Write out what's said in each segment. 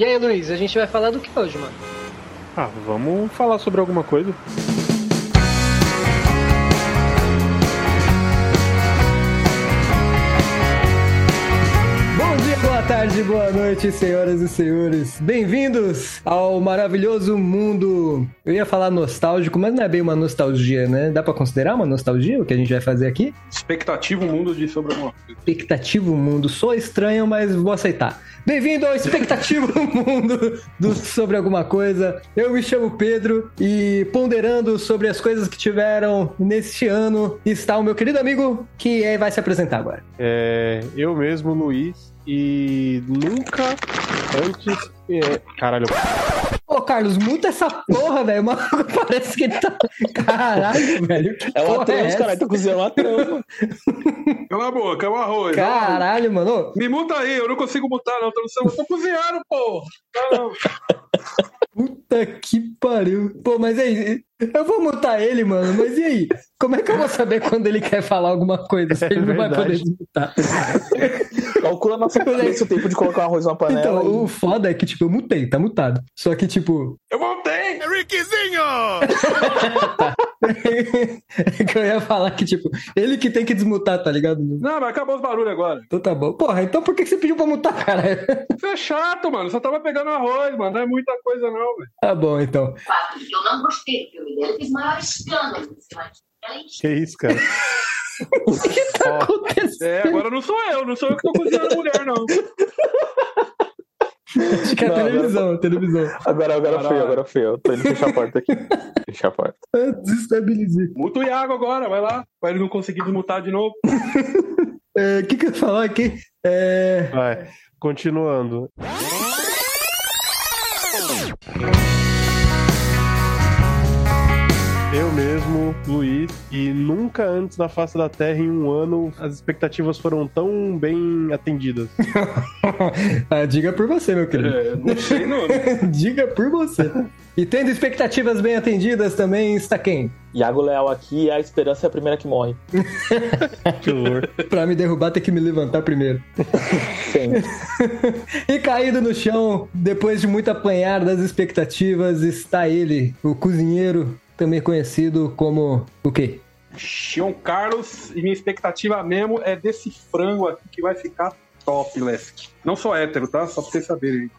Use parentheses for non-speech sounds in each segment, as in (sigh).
E aí, Luiz, a gente vai falar do que hoje, mano? Ah, vamos falar sobre alguma coisa. Tarde, boa noite, senhoras e senhores. Bem-vindos ao maravilhoso mundo. Eu ia falar nostálgico, mas não é bem uma nostalgia, né? Dá pra considerar uma nostalgia o que a gente vai fazer aqui? Expectativa mundo de sobre alguma coisa. Expectativo mundo. Sou estranho, mas vou aceitar. Bem-vindo ao Expectativo (laughs) Mundo do Sobre Alguma Coisa. Eu me chamo Pedro e ponderando sobre as coisas que tiveram neste ano está o meu querido amigo que é- vai se apresentar agora. É, eu mesmo, Luiz, e nunca antes. é, caralho, Ô, Carlos, muta essa porra, velho. Mano, (laughs) Parece que ele tá. Caralho, (laughs) velho. É uma trans, essa? caralho. Tá cozinhando uma trans. (laughs) Cala a boca, é um arroz. Caralho, mano. Me muta aí, eu não consigo mutar, não. Tô, no tô cozinhando, não. Puta que pariu. Pô, mas aí, eu vou mutar ele, mano. Mas e aí? Como é que eu vou saber quando ele quer falar alguma coisa se É ele não vai poder desmutar? (laughs) Calcula na sua cabeça o tempo de colocar um arroz na panela. Então, o foda é que, tipo, eu mutei, tá mutado. Só que, tipo, Eu voltei! (laughs) é que eu ia falar que, tipo, ele que tem que desmutar, tá ligado? Não, mas acabou os barulhos agora. Então tá bom. Porra, então por que você pediu pra mutar, cara? Você é chato, mano. Só tava pegando arroz, mano. Não é muita coisa, não, velho. Tá bom, então. fato de que eu não gostei do dela, fez maior escândalo é que isso, cara? (laughs) O que tá Ó, acontecendo? É, agora não sou eu. Não sou eu que tô cozinhando a mulher, não. Acho que é Não, agora- televisão, televisão. Agora, agora Caralho. feio, agora feio. Tô indo fechar a porta aqui. Fechar a porta. (laughs) Eu desestabilizei. Muta o Iago agora, vai lá. Pra ele não conseguir desmutar de novo. (laughs) É, O que que eu ia falar aqui? É... Vai, continuando. Luiz, e nunca antes na face da Terra em um ano as expectativas foram tão bem atendidas. (laughs) ah, diga por você, meu querido. É, não sei, não. (laughs) Diga por você. E tendo expectativas bem atendidas também está quem? Iago Leal aqui, a esperança é a primeira que morre. (laughs) Que horror. Pra me derrubar, tem que me levantar primeiro. Sempre. E caído no chão, depois de muito apanhar das expectativas, está ele, o cozinheiro, também conhecido como o quê? Xion Carlos, e minha expectativa mesmo é desse frango aqui que vai ficar topless. Não sou hétero, tá? Só pra vocês saberem.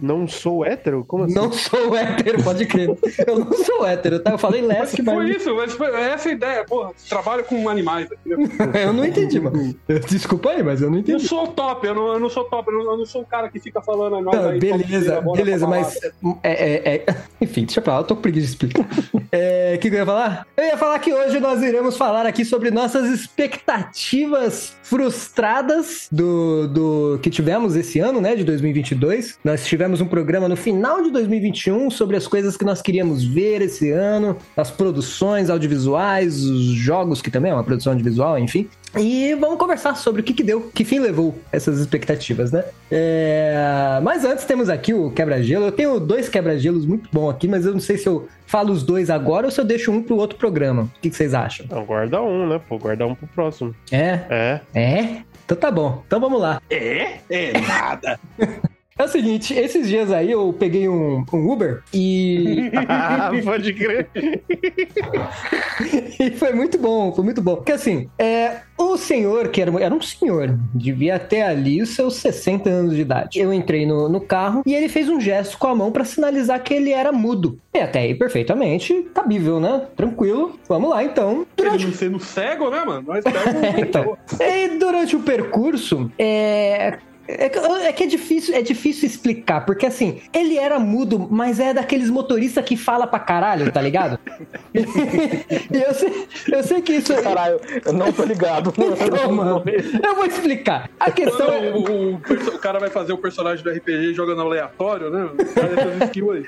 Não sou hétero? Como assim? Não sou hétero, pode crer. Eu não sou hétero, tá? Eu falei Mas lésbico, foi mas isso, mas foi essa a ideia, porra. Trabalho com animais aqui. né? (laughs) eu não entendi, mano. (laughs) Desculpa aí, mas eu não Eu entendi. sou top, eu não, eu não sou top, eu não, eu não sou o cara que fica falando a nós Não, aí, beleza, beleza, mas. É, é, é- Enfim, deixa pra lá, eu tô com preguiça de explicar. (laughs) É, O que, que eu ia falar? Eu ia falar que hoje nós iremos falar aqui sobre nossas expectativas frustradas do, do que tivemos esse ano, né, de 2022. Nós tivemos um programa no final de 2021 sobre as coisas que nós queríamos ver esse ano, as produções audiovisuais, os jogos, que também é uma produção audiovisual, enfim. E vamos conversar sobre o que, que deu, que fim levou essas expectativas, né? É, Mas antes temos aqui o quebra-gelo. Eu tenho dois quebra-gelos muito bons aqui, mas eu não sei se eu falo os dois agora ou se eu deixo um pro outro programa. O que, que vocês acham? Não, guarda um, né? Pô, guarda um pro próximo. É? É. É? Então tá bom. Então vamos lá. É? É nada. (laughs) É o seguinte, esses dias aí eu peguei um, um Uber e (laughs) pode crer. (laughs) E foi muito bom, foi muito bom. Porque assim, é, o senhor, que era, era um senhor, devia ter ali os seus 60 anos de idade. Eu entrei no, no carro e ele fez um gesto com a mão pra sinalizar que ele era mudo. E até aí, perfeitamente cabível, né? Tranquilo. Vamos lá, então. Ele Durante não sendo cego, né, mano? Nós (laughs) pegamos então, e durante o percurso, é. É que, é que é difícil, é difícil explicar, porque assim, ele era mudo, mas é daqueles motoristas que fala pra caralho, tá ligado? (laughs) e eu sei, eu sei que isso. Caralho, eu não tô ligado. (laughs) Então, mano, eu vou explicar. A questão Quando é, o, o o cara vai fazer o personagem do RPG jogando aleatório, né?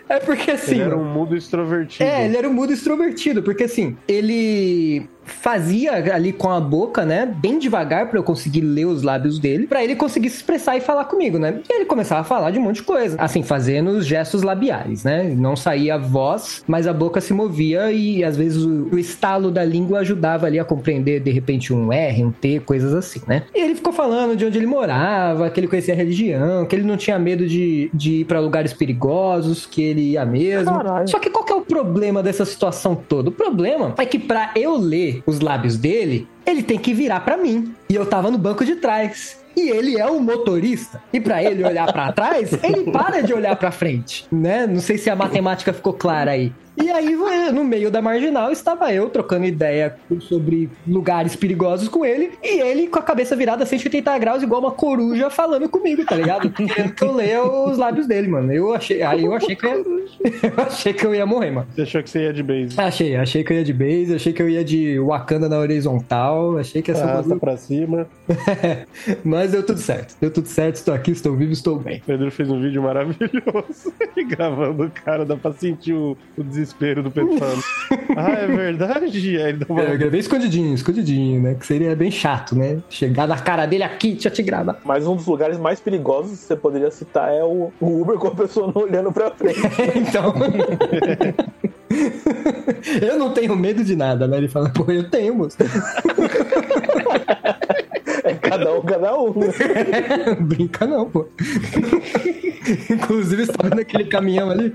É porque assim. Ele era um mudo extrovertido. É, ele era um mudo extrovertido, porque assim, ele. Fazia ali com a boca, né, bem devagar pra eu conseguir ler os lábios dele, pra ele conseguir se expressar e falar comigo, né? E ele começava a falar de um monte de coisa, assim, fazendo os gestos labiais, né? Não saía a voz, mas a boca se movia e às vezes o, o estalo da língua ajudava ali a compreender de repente um R, um T, coisas assim, né? E ele ficou falando de onde ele morava, que ele conhecia a religião, que ele não tinha medo de, de ir pra lugares perigosos, que ele ia mesmo. Caralho. Só que qual que é o problema dessa situação toda? O problema é que pra eu ler os lábios dele, ele tem que virar pra mim. E eu tava no banco de trás. E ele é o motorista. E pra ele olhar pra trás, ele para de olhar pra frente, né? Não sei se a matemática ficou clara aí. E aí, no meio da marginal, estava eu trocando ideia sobre lugares perigosos com ele, e ele com a cabeça virada 180 graus, igual uma coruja, falando comigo, tá ligado? Querendo que eu leia (laughs) os lábios dele, mano. Eu achei, aí eu achei que eu ia, (laughs) eu achei que eu ia morrer, mano. Você achou que você ia de base? Achei, achei que eu ia de base, achei que eu ia de Wakanda na horizontal, achei que ia ser um Arrasta bagulho. pra cima. (laughs) Mas deu tudo certo, deu tudo certo, estou aqui, estou vivo, estou bem. O Pedro fez um vídeo maravilhoso. gravando o cara, dá pra sentir o, o desespero do Pedro falando. (laughs) ah, é verdade? Aí ele uma... É, eu gravei escondidinho, escondidinho, né? Que seria bem chato, né? Chegar na cara dele aqui, deixa eu te gravar. Mas um dos lugares mais perigosos que você poderia citar é o, o Uber com a pessoa não olhando pra frente. (laughs) então. (laughs) eu não tenho medo de nada, né? Ele fala, pô, eu tenho, moço. É cada um, cada um. né? Brinca não, pô. Inclusive, estava naquele caminhão ali.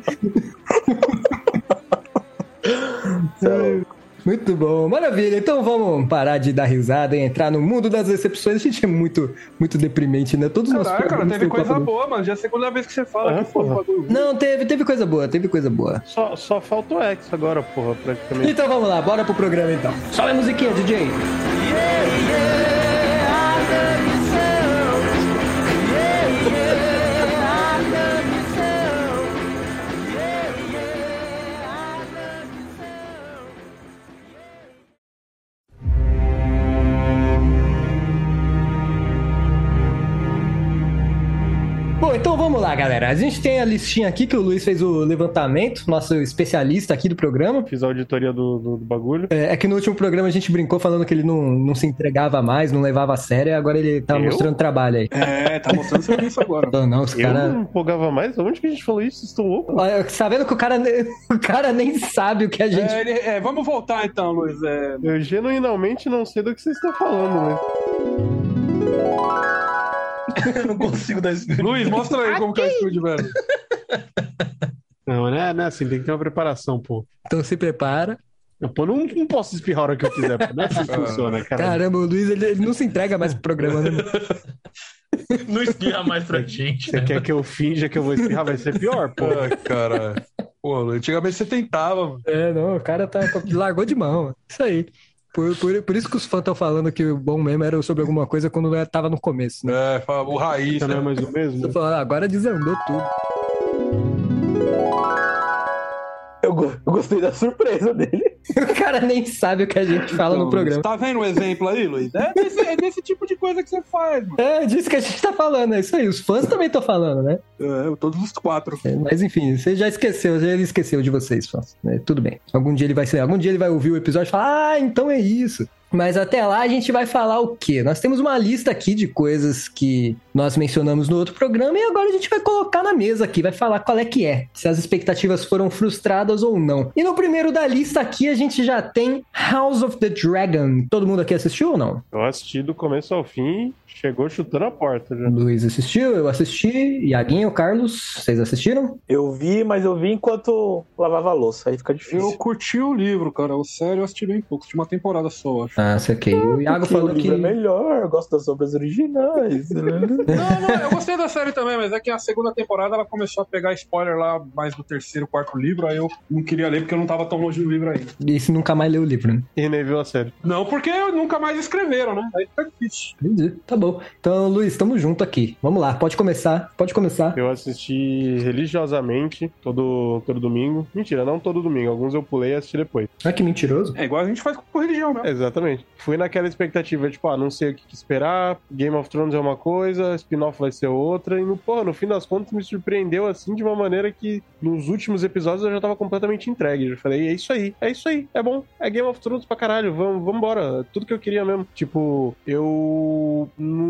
Muito bom, maravilha. Então vamos parar de dar risada e entrar no mundo das decepções. A gente é muito, muito deprimente, né? Todos os nossos Caralho, cara, teve coisa papo- boa, mano. Já é a segunda vez que você fala Ah, que porra. bagulho. Não, teve, teve coisa boa, teve coisa boa. Só, só falta o X agora, porra, praticamente. Então vamos lá, bora pro programa então. Sobe a musiquinha, DJ. Bom, então vamos lá, galera. A gente tem a listinha aqui que o Luiz fez o levantamento, nosso especialista aqui do programa. Fiz a auditoria do, do, do bagulho. É, é que no último programa a gente brincou falando que ele não, não se entregava mais, não levava a sério, e agora ele tá Eu? mostrando trabalho aí. É, tá mostrando serviço agora. Não, não, os Eu caras. não empolgava mais? Onde que a gente falou isso? Estou louco? Olha, Sabendo que o cara, (laughs) o cara nem sabe o que a gente. É, ele- é, vamos voltar então, Luiz. É, Eu genuinamente não sei do que vocês estão falando, né? Eu (laughs) não consigo dar esse. Luiz, mostra aí como que é o estúdio, velho. Não, né? Não é assim, tem que ter uma preparação, pô. Então se prepara. Eu, pô, não, não posso espirrar a hora que eu quiser, pô. Não é assim que (laughs) funciona, cara. Caramba, o Luiz ele, ele não se entrega mais pro programa, né? (laughs) Não espirra mais pra gente. Você quer que eu finja que eu vou espirrar? Vai ser pior, pô. Ai, cara. Pô, Luiz, antigamente você tentava, mano. É, não, o cara tá, largou de mão. Isso aí. Por, por, por isso que os fãs estão falando que o bom mesmo era sobre alguma coisa quando eu tava no começo, né? É, o raiz. Não é né? mais o mesmo? Falando, agora desandou tudo. Eu, eu gostei da surpresa dele. (laughs) O cara nem sabe o que a gente fala Então, no programa. Tá vendo um exemplo aí, Luiz? É desse, é desse tipo de coisa que você faz, mano. É disso que a gente tá falando, é isso aí. Os fãs também estão falando, né? É, todos os quatro. É, Mas enfim, você já esqueceu, já ele esqueceu de vocês, fãs. né? Tudo bem. Algum dia ele vai ser, algum dia ele vai ouvir o episódio e falar, ah, então é isso. Mas até lá a gente vai falar o quê? Nós temos uma lista aqui de coisas que nós mencionamos no outro programa e agora a gente vai colocar na mesa aqui, vai falar qual é que é, se as expectativas foram frustradas ou não. E no primeiro da lista aqui a gente já tem House of the Dragon. Todo mundo aqui assistiu ou não? Eu assisti do começo ao fim, chegou chutando a porta já. Luiz assistiu, eu assisti, Iaguinho, Carlos, vocês assistiram? Eu vi, mas eu vi enquanto lavava a louça. Aí fica difícil. Eu curti o livro, cara. O sério, eu assisti bem pouco. Assisti uma temporada só, acho. Ah, saquei. O Iago falou o que... livro é melhor, eu gosto das obras originais. né? (laughs) Não, não, eu gostei da série também, mas é que a segunda temporada ela começou a pegar spoiler lá mais do terceiro, quarto livro, aí eu não queria ler porque eu não tava tão longe do livro ainda. Esse nunca mais leu o livro, né? E nem viu a série. Não, porque nunca mais escreveram, né? Aí fica difícil. Entendi. Tá bom. Então, Luiz, tamo junto aqui. Vamos lá, pode começar. Pode começar. Eu assisti religiosamente todo, todo domingo. Mentira, não todo domingo. Alguns eu pulei e assisti depois. Ah, que mentiroso. É igual a gente faz com religião, né? Exatamente. Fui naquela expectativa, tipo, ah, não sei o que esperar. Game of Thrones é uma coisa, spin-off vai ser outra. E, no, pô, no fim das contas, me surpreendeu assim de uma maneira que nos últimos episódios eu já tava completamente entregue. Eu falei, é isso aí, é isso aí, é bom. É Game of Thrones pra caralho, vamos, vamos embora. Tudo que eu queria mesmo. Tipo, eu não,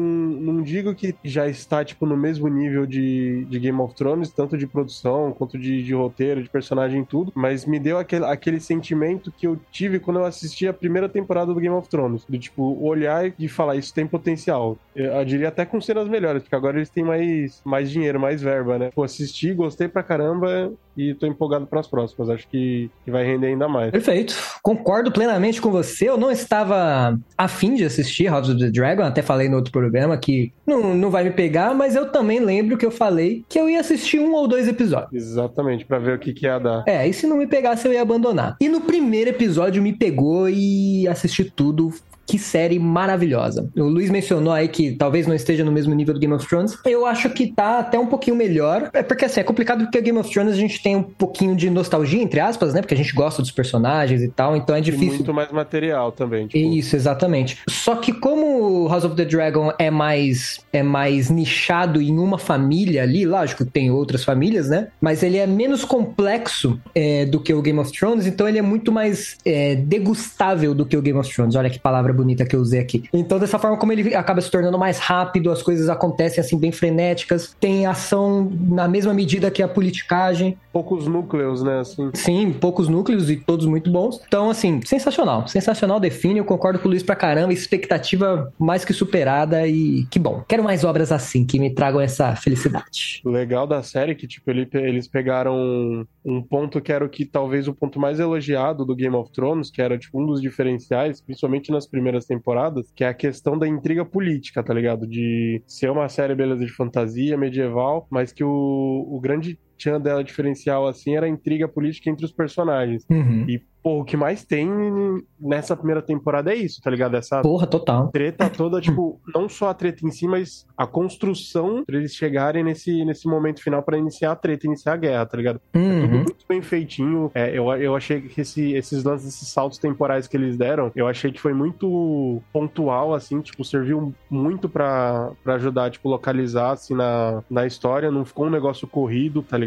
não digo que já está, tipo, no mesmo nível de, de Game of Thrones, tanto de produção quanto de, de roteiro, de personagem, tudo, mas me deu aquele, aquele sentimento que eu tive quando eu assisti a primeira temporada do Game of Thrones. Do tipo, olhar e falar, isso tem potencial. Eu, eu diria até com cenas melhores, porque agora eles têm mais, mais dinheiro, mais verba, né? Pô, assisti, gostei pra caramba e tô empolgado pras próximas. Acho que, que vai render ainda mais. Perfeito. Concordo plenamente com você. Eu não estava afim de assistir House of the Dragon, até falei no outro programa que não, não vai me pegar, mas eu também lembro que eu falei que eu ia assistir um ou dois episódios. Exatamente, pra ver o que, que ia dar. É, e se não me pegasse eu ia abandonar. E no primeiro episódio me pegou e assisti tudo. Que série maravilhosa. O Luiz mencionou aí que talvez não esteja no mesmo nível do Game of Thrones. Eu acho que tá até um pouquinho melhor. É porque assim, é complicado porque o Game of Thrones a gente tem um pouquinho de nostalgia, entre aspas, né? Porque a gente gosta dos personagens e tal, então é E difícil. muito mais material também. Tipo, Isso, exatamente. Só que como House of the Dragon é mais é mais nichado em uma família ali, lógico que tem outras famílias, né? Mas ele é menos complexo é, do que o Game of Thrones, então ele é muito mais é, degustável do que o Game of Thrones. Olha que palavra bonita que eu usei aqui. Então, dessa forma, como ele acaba se tornando mais rápido, as coisas acontecem assim bem frenéticas, tem ação na mesma medida que a politicagem. poucos núcleos, né? Assim. Sim, poucos núcleos e todos muito bons. Então, assim, sensacional. Sensacional, define. Eu concordo com o Luiz pra caramba. Expectativa mais que superada e que bom. Quero mais obras assim, que me tragam essa felicidade. O legal da série é que, tipo, ele- eles pegaram um ponto que era o que talvez o ponto mais elogiado do Game of Thrones, que era, tipo, um dos diferenciais, principalmente nas primeiras temporadas, que é a questão da intriga política, tá ligado? De ser uma série, beleza, de fantasia, medieval, mas que o, o grande tchan dela diferencial, assim, era a intriga política entre os personagens. Uhum. E, pô, o que mais tem nessa primeira temporada é isso, tá ligado? Essa Porra, total. treta toda, tipo, não só a treta em si, mas a construção pra eles chegarem nesse, nesse momento final pra iniciar a treta, iniciar a guerra, tá ligado? Tudo Uhum. muito bem feitinho. É, eu, eu achei que esse- esses lances, esses saltos temporais que eles deram, eu achei que foi muito pontual, assim, tipo, serviu muito pra, pra ajudar, tipo, localizar, assim, na, na história. Não ficou um negócio corrido, tá ligado?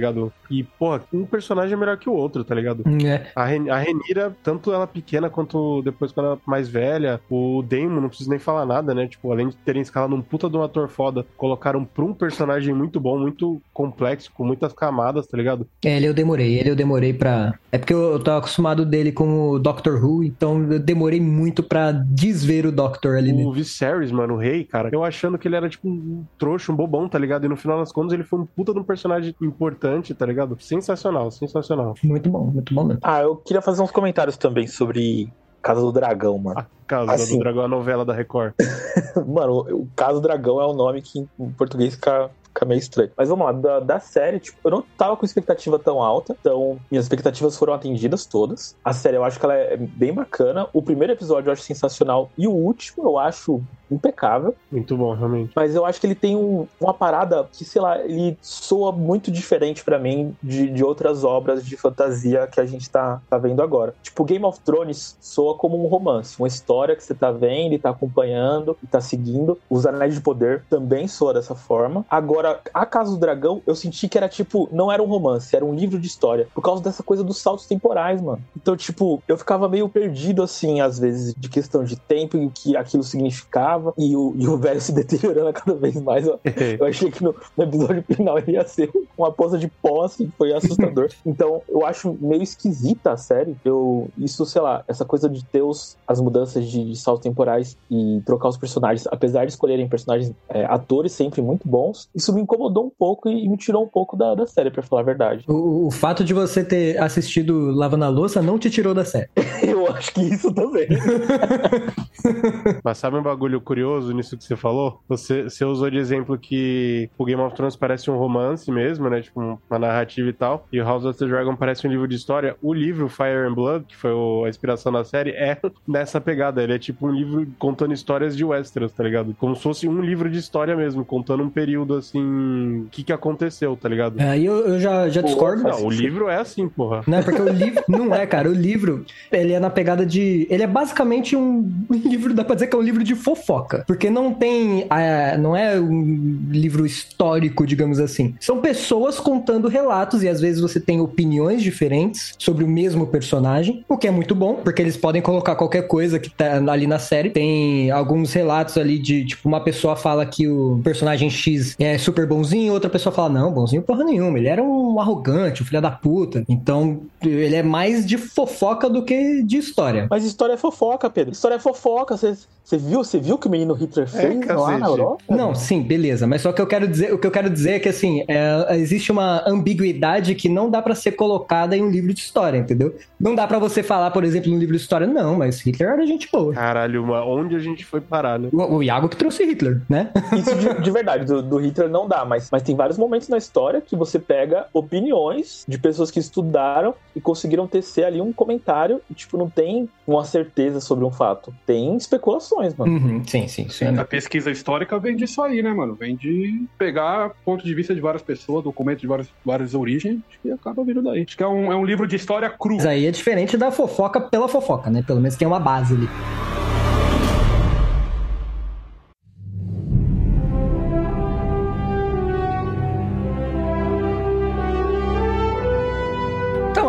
E, porra, um personagem é melhor que o outro, tá ligado? É. A, Ren a Renira, tanto ela pequena quanto depois quando ela mais velha, o Damon, não preciso nem falar nada, né? Tipo, além de terem escalado um puta de um ator foda, colocaram pra um personagem muito bom, muito complexo, com muitas camadas, tá ligado? É, ele eu demorei, ele eu demorei pra. É porque eu, eu tô acostumado dele com o Doctor Who, então eu demorei muito pra desver o Doctor ali. né? O Viserys, mano, o rei, cara, eu achando que ele era tipo um trouxa, um bobão, tá ligado? E no final das contas ele foi um puta de um personagem importante, tá ligado? Sensacional, sensacional. Muito bom, muito bom mesmo. Ah, eu queria fazer uns comentários também sobre Casa do Dragão, mano. A casa Assim. do dragão, a novela da Record. (laughs) Mano, o Casa do Dragão é um nome que em português fica, fica meio estranho. Mas vamos lá, da, da série, tipo, eu não tava com expectativa tão alta, então minhas expectativas foram atendidas todas. A série eu acho que ela é bem bacana. O primeiro episódio eu acho sensacional e o último eu acho impecável. Muito bom, realmente. Mas eu acho que ele tem um- uma parada que, sei lá, ele soa muito diferente pra mim de, de outras obras de fantasia que a gente tá, tá vendo agora. Tipo, Game of Thrones soa como um romance, uma história que você tá vendo e tá acompanhando e tá seguindo. Os Anéis de Poder também soa dessa forma. Agora, A Casa do Dragão, eu senti que era tipo, não era um romance, era um livro de história. Por causa dessa coisa dos saltos temporais, mano. Então, tipo, eu ficava meio perdido, assim, às vezes, de questão de tempo e o que aquilo significava. E o, e o velho se (laughs) deteriorando cada vez mais. ó. (laughs) Eu achei que no, no episódio final ele ia ser uma poça de pó, assim, foi assustador. (laughs) então, eu acho meio esquisita a série. Eu, isso, sei lá, essa coisa de ter os, as mudanças de, de saltos temporais e trocar os personagens, apesar de escolherem personagens, é, atores sempre muito bons, isso me incomodou um pouco e, e me tirou um pouco da, da série, pra falar a verdade. O, o fato de você ter assistido Lavando a Louça não te tirou da série. (laughs) Eu acho que isso também. (laughs) Mas sabe um bagulho curioso nisso que você falou? Você, você usou de exemplo que o Game of Thrones parece um romance mesmo, né? Tipo, uma narrativa e tal. E o House of the Dragon parece um livro de história. O livro Fire and Blood, que foi o- a inspiração da série, é nessa pegada. Ele é tipo um livro contando histórias de Westeros, tá ligado? Como se fosse um livro de história mesmo, contando um período, assim, em o que, que aconteceu, tá ligado? Aí eu, eu já, já discordo. Não, o livro é assim, porra. Não, porque o livro. Não é, cara. O livro, ele é na pegada de. Ele é basicamente um (laughs) livro, dá pra dizer que é um livro de fofoca. Porque não tem. ah, não é um livro histórico, digamos assim. São pessoas contando relatos e às vezes você tem opiniões diferentes sobre o mesmo personagem, o que é muito bom, porque eles podem colocar qualquer coisa que tá ali na série. Tem alguns relatos ali de, tipo, uma pessoa fala que o personagem X é super bonzinho, outra pessoa fala, não, bonzinho porra nenhuma, ele era um arrogante, um filho da puta. Então, ele é mais de fofoca do que de história. Mas história é fofoca, Pedro. História é fofoca. Você você viu, você viu que o menino Hitler fez lá cacete. na Europa? Não, sim, beleza. Mas só que eu quero dizer, o que eu quero dizer é que assim, é, existe uma ambiguidade que não dá pra ser colocada em um livro de história, entendeu? Não dá pra você falar, por exemplo, num livro de história, não, mas Hitler era gente boa. Caralho, uma- onde a gente foi parar, né? O, o Iago que trouxe Hitler, né? Isso de, (laughs) de verdade, do, do Hitler não dá, mas, mas tem vários momentos na história que você pega opiniões de pessoas que estudaram e conseguiram tecer ali um comentário e, tipo, não tem uma certeza sobre um fato. Tem especulações, mano. Uhum, sim, sim, sim. A pesquisa histórica vem disso aí, né, mano? Vem de pegar ponto de vista de várias pessoas, documentos de várias, várias origens, e acaba vindo daí. Acho que é um, é um livro de história cru. Mas aí é diferente da fofoca pela fofoca, né? Pelo menos tem uma base ali.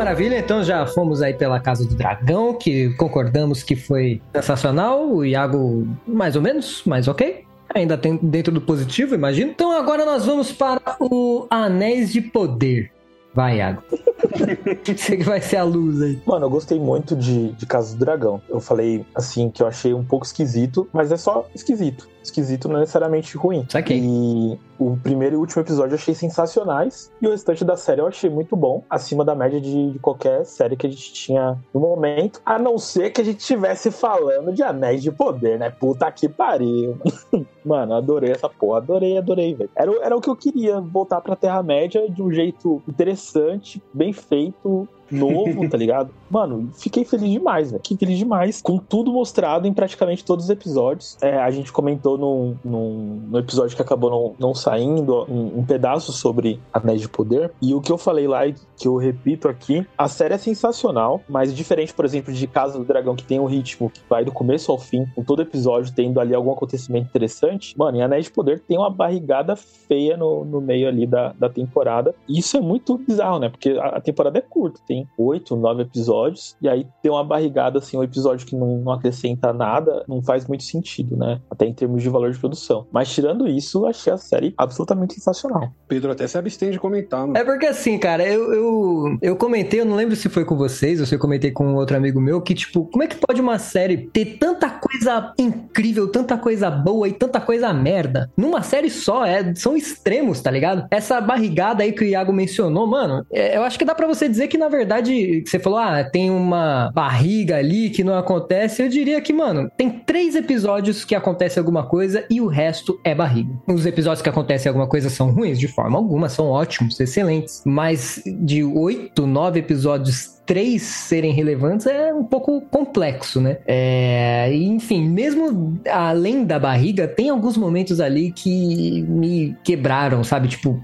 Maravilha. Então já fomos aí pela Casa do Dragão, que concordamos que foi sensacional. O Iago, mais ou menos, mas ok. Ainda tem dentro do positivo, imagino. Então agora nós vamos para o Anéis de Poder. Vai, Iago. (laughs) Você que vai ser a luz aí. Mano, eu gostei muito de, de Casa do Dragão. Eu falei, assim, que eu achei um pouco esquisito, mas é só esquisito. Esquisito não é necessariamente ruim. Saquei. E o primeiro e último episódio eu achei sensacionais. E o restante da série eu achei muito bom. Acima da média de, de qualquer série que a gente tinha no momento. A não ser que a gente estivesse falando de Anéis de Poder, né? Puta que pariu. (laughs) Mano, adorei essa porra. Adorei, adorei, velho. Era, era o que eu queria. Voltar pra Terra-média de um jeito interessante, bem feito, novo, tá ligado? Mano, fiquei feliz demais, velho. Fiquei feliz demais. Com tudo mostrado em praticamente todos os episódios. É, a gente comentou num, num, no episódio que acabou não, não saindo um, um pedaço sobre Anéis de Poder. E o que eu falei lá e que eu repito aqui, a série é sensacional, mas diferente, por exemplo, de Casa do Dragão, que tem um ritmo que vai do começo ao fim, com todo episódio tendo ali algum acontecimento interessante, mano, em Anéis de Poder tem uma barrigada feia no, no meio ali da, da temporada. E isso é muito bizarro, né? Porque a, a temporada é curta, tem oito, nove episódios, e aí tem uma barrigada, assim, um episódio que não, não acrescenta nada, não faz muito sentido, né? Até em termos de valor de produção. Mas tirando isso, eu achei a série absolutamente sensacional. Pedro até se abstém de comentar, mano. É porque assim, cara, eu, eu, eu comentei, eu não lembro se foi com vocês ou se eu comentei com outro amigo meu, que, tipo, como é que pode uma série ter tanta coisa incrível, tanta coisa boa e tanta coisa merda numa série só? É, são extremos, tá ligado? Essa barrigada aí que o Iago mencionou, mano, é, eu acho que dá pra você dizer que, na verdade, você falou, ah, tem uma barriga ali que não acontece. Eu diria que, mano, tem três episódios que acontece alguma coisa e o resto é barriga. Os episódios que acontecem alguma coisa são ruins? De forma alguma, são ótimos, excelentes. Mas de oito, nove episódios, três serem relevantes é um pouco complexo, né? É, enfim, mesmo além da barriga, tem alguns momentos ali que me quebraram, sabe? Tipo,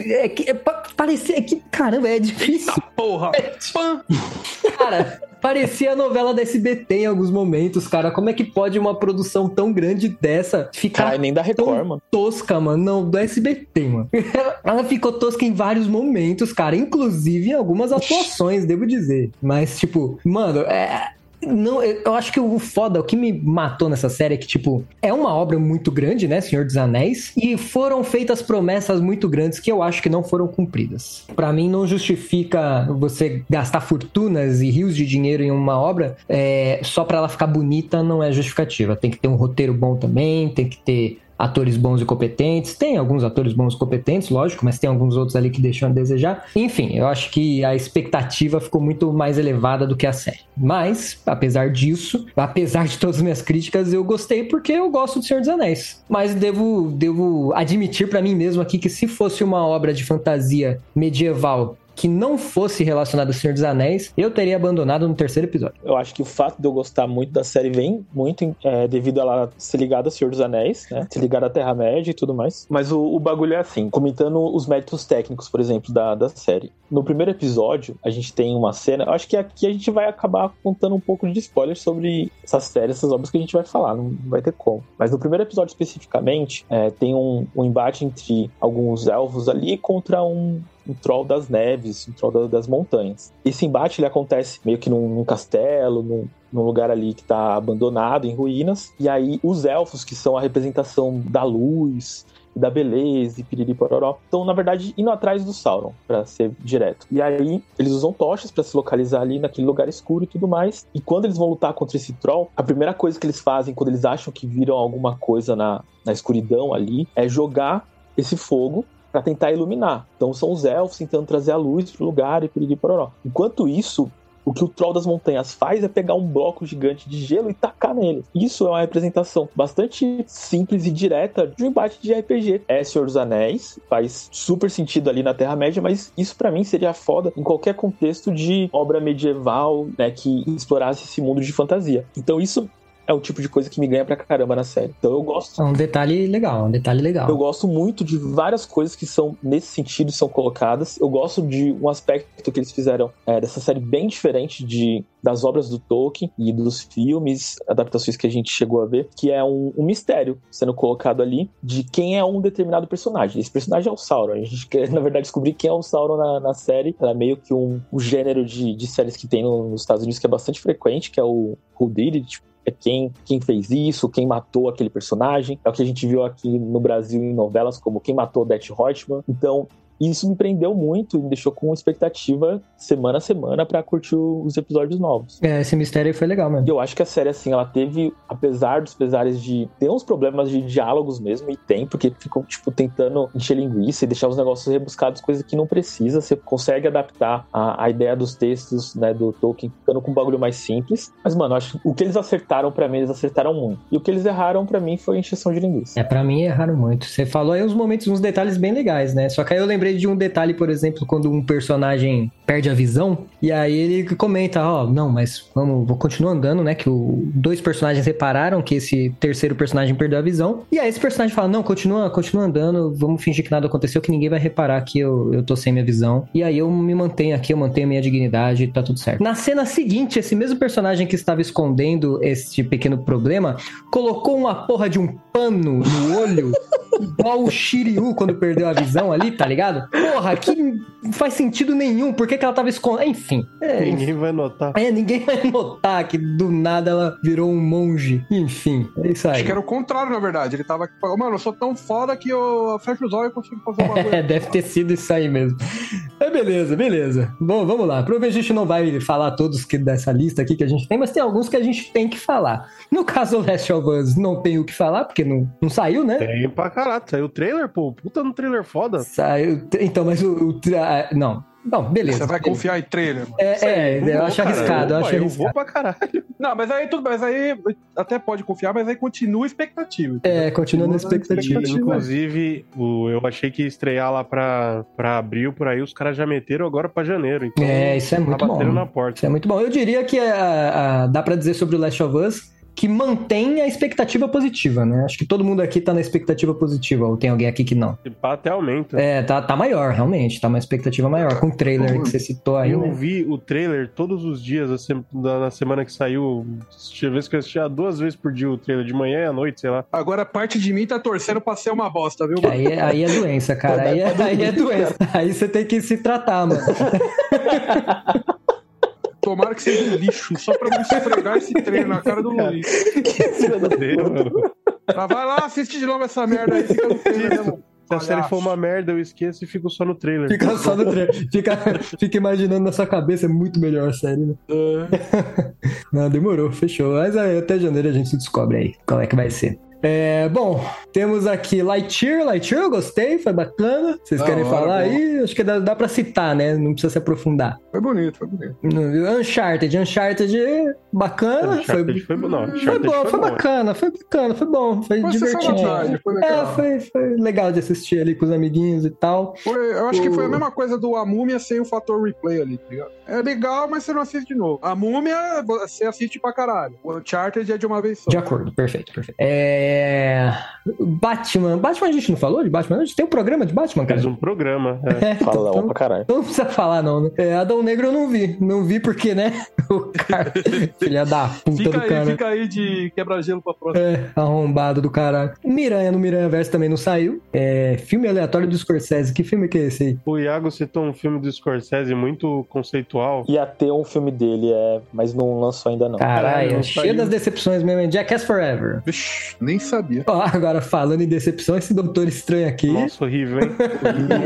é é, parecia é que, caramba, é difícil. Porra! Pã! Cara, parecia a novela da SBT em alguns momentos, cara. Como é que pode uma produção tão grande dessa ficar Caralho, nem da Record, tão mano. tosca, mano? Não, do SBT, mano. (laughs) Ela ficou tosca em vários momentos, cara. Inclusive em algumas atuações, devo dizer. Mas, tipo, mano, é. Não, eu acho que o foda, o que me matou nessa série é que, tipo, é uma obra muito grande, né? Senhor dos Anéis, e foram feitas promessas muito grandes que eu acho que não foram cumpridas. Pra mim, não justifica você gastar fortunas e rios de dinheiro em uma obra é, só pra ela ficar bonita, não é justificativa. Tem que ter um roteiro bom também, tem que ter atores bons e competentes. Tem alguns atores bons e competentes, lógico, mas tem alguns outros ali que deixam a desejar. Enfim, eu acho que a expectativa ficou muito mais elevada do que a série. Mas, apesar disso, apesar de todas as minhas críticas, eu gostei porque eu gosto do Senhor dos Anéis. Mas devo, devo admitir pra mim mesmo aqui que se fosse uma obra de fantasia medieval que não fosse relacionado ao Senhor dos Anéis, eu teria abandonado no terceiro episódio. Eu acho que o fato de eu gostar muito da série vem muito é, devido a ela ser ligada ao Senhor dos Anéis, né? Ser ligada à Terra-média e tudo mais. Mas o, o bagulho é assim, comentando os méritos técnicos, por exemplo, da, da série. No primeiro episódio, a gente tem uma cena. Eu acho que aqui a gente vai acabar contando um pouco de spoilers sobre essas séries, essas obras que a gente vai falar, não vai ter como. Mas no primeiro episódio especificamente, é, tem um, um embate entre alguns elfos ali contra um, um troll das neves, um troll da- das montanhas. Esse embate ele acontece meio que num, num castelo, num, num lugar ali que tá abandonado, em ruínas. E aí os elfos, que são a representação da luz, da beleza e piriri pororó, estão na verdade indo atrás do Sauron, pra ser direto. E aí eles usam tochas pra se localizar ali naquele lugar escuro e tudo mais. E quando eles vão lutar contra esse troll, a primeira coisa que eles fazem quando eles acham que viram alguma coisa na, na escuridão ali é jogar esse fogo para tentar iluminar. Então são os elfos tentando trazer a luz pro lugar e piriri pororó. Enquanto isso, o que o Troll das Montanhas faz é pegar um bloco gigante de gelo e tacar nele. Isso é uma representação bastante simples e direta de um embate de RPG. É Senhor dos Anéis, faz super sentido ali na Terra-média, mas isso pra mim seria foda em qualquer contexto de obra medieval, né, que explorasse esse mundo de fantasia. Então isso é o tipo de coisa que me ganha pra caramba na série. Então eu gosto É um detalhe legal, um detalhe legal. eu gosto muito de várias coisas que são nesse sentido são colocadas. Eu gosto de um aspecto que eles fizeram é, dessa série bem diferente de das obras do Tolkien e dos filmes, adaptações que a gente chegou a ver, que é um, um mistério sendo colocado ali de quem é um determinado personagem. Esse personagem é o Sauron. A gente quer, (laughs) na verdade, descobrir quem é o Sauron na, na série. Ela é meio que um, um gênero de, de séries que tem no- nos Estados Unidos que é bastante frequente, que é o Who Did It, é quem, quem fez isso, quem matou aquele personagem. É o que a gente viu aqui no Brasil em novelas como Quem Matou Death Reutemann. Então, isso me prendeu muito e me deixou com expectativa semana a semana pra curtir os episódios novos. É, esse mistério foi legal mesmo. E eu acho que a série, assim, ela teve, apesar dos pesares de ter uns problemas de diálogos mesmo, e tem, porque ficam, tipo, tentando encher linguiça e deixar os negócios rebuscados, coisa que não precisa. Você consegue adaptar a, a ideia dos textos, né, do Tolkien, ficando com um bagulho mais simples. Mas, mano, acho que o que eles acertaram pra mim, eles acertaram muito. E o que eles erraram pra mim foi encheção de linguiça. É, pra mim erraram muito. Você falou aí uns momentos, uns detalhes bem legais, né? Só que aí eu lembrei de um detalhe, por exemplo, quando um personagem perde a visão, e aí ele comenta, ó, não, mas vamos, vou continuar andando, né? Que o, dois personagens repararam que esse terceiro personagem perdeu a visão. E aí esse personagem fala, não, continua, continua andando, vamos fingir que nada aconteceu, que ninguém vai reparar que eu, eu tô sem minha visão. E aí eu me mantenho aqui, eu mantenho a minha dignidade, tá tudo certo. Na cena seguinte, esse mesmo personagem que estava escondendo este pequeno problema, colocou uma porra de um pano no olho, igual o Shiryu quando perdeu a visão ali, tá ligado? Porra, que não faz sentido nenhum. Por que, que ela tava escondendo? Enfim. É, Ninguém vai notar. é, ninguém vai notar que do nada ela virou um monge. Enfim, é isso aí. Acho que era o contrário, na verdade. Ele tava aqui falando, mano, eu sou tão foda que eu fecho os olhos e consigo fazer uma coisa. (laughs) É, deve ter sido isso aí mesmo. É, beleza, beleza. Bom, vamos lá. Provavelmente a gente não vai falar todos que dessa lista aqui que a gente tem, mas tem alguns que a gente tem que falar. No caso do Last of Us, não tem o que falar, porque não, não saiu, né? Tem pra caralho. Saiu o trailer, pô. Puta no trailer foda. Saiu. Então, mas o. o tra- não. Não, beleza. Você vai beleza. confiar em trailer, mano. É, é, eu Vou, acho arriscado, eu Opa, acho eu arriscado. vou pra caralho. Não, mas aí tudo mas aí até pode confiar, mas aí continua a expectativa. É, continua na Continua na expectativa. expectativa. Inclusive, o, eu achei que ia estrear lá pra, pra abril, por aí, os caras já meteram agora pra janeiro. Então, É, isso é muito tá batendo bom. na porta. Isso é muito bom. Eu diria que a- a- dá pra dizer sobre o Last of Us que mantém a expectativa positiva, né? Acho que todo mundo aqui tá na expectativa positiva, ou tem alguém aqui que não. Se pá, até aumenta. É, tá, tá maior, realmente. Tá uma expectativa maior. Com o trailer que você citou aí, Eu né? vi o trailer todos os dias na semana que saiu. Tinha vezes que eu assistia duas vezes por dia o trailer, de manhã e à noite, sei lá. Agora parte de mim tá torcendo pra ser uma bosta, viu, mano? Aí, é- aí é doença, cara. (laughs) Aí é, aí é doença. Aí você tem que se tratar, mano. (laughs) Tomara que seja um lixo, só pra me esfregar esse trailer na cara do Luiz. Deus, mano. Mas vai lá, assiste de novo essa merda aí, fica no trailer, né, mano? Se a série for uma merda, eu esqueço e fico só no trailer. Fica só no trailer. Fica, fica imaginando na sua cabeça, é muito melhor a série, né? (laughs) Não, demorou, fechou. Mas aí, até janeiro a gente se descobre aí qual é que vai ser. É, bom, temos aqui Lightyear. Lightyear eu gostei, foi bacana. Vocês Da querem hora, falar boa. aí? Acho que dá, dá pra citar, né? Não precisa se aprofundar. Foi bonito, foi bonito. Uncharted, Uncharted, bacana. Uncharted foi, foi bom, não. foi Uncharted bom, foi bom. bacana, foi bacana, foi bom, foi Foi divertido. tarde, foi É, legal. foi, foi legal de assistir ali com os amiguinhos e tal. Foi- eu acho que foi a O- mesma coisa do A Múmia sem o fator replay ali, tá ligado? É legal, mas você não assiste de novo. A Múmia, você assiste pra caralho. O Uncharted é de uma vez só. De acordo, perfeito, perfeito. É. Batman. Batman a gente não falou de Batman? A gente tem um programa de Batman, cara. Fez um programa. é. É, (laughs) então- Falão então- pra caralho. Então não precisa falar, não, né? É, Adão Negro eu não vi. Não vi porque, né? (laughs) O cara. (laughs) Filha da puta Fica do aí, cara. fica aí de quebra-gelo pra próxima. É, arrombado do caralho. Miranha no Miranha Verso também não saiu. É, filme aleatório do Scorsese. Que filme que é esse aí? O Iago citou um filme do Scorsese muito conceitual. Ia ter um filme dele, é, mas não lançou ainda não. Caralho, é cheio das decepções mesmo. hein? Jackass Forever. Vixe, nem sabia. Ó, agora falando em decepção, esse doutor estranho aqui. Nossa, horrível, hein?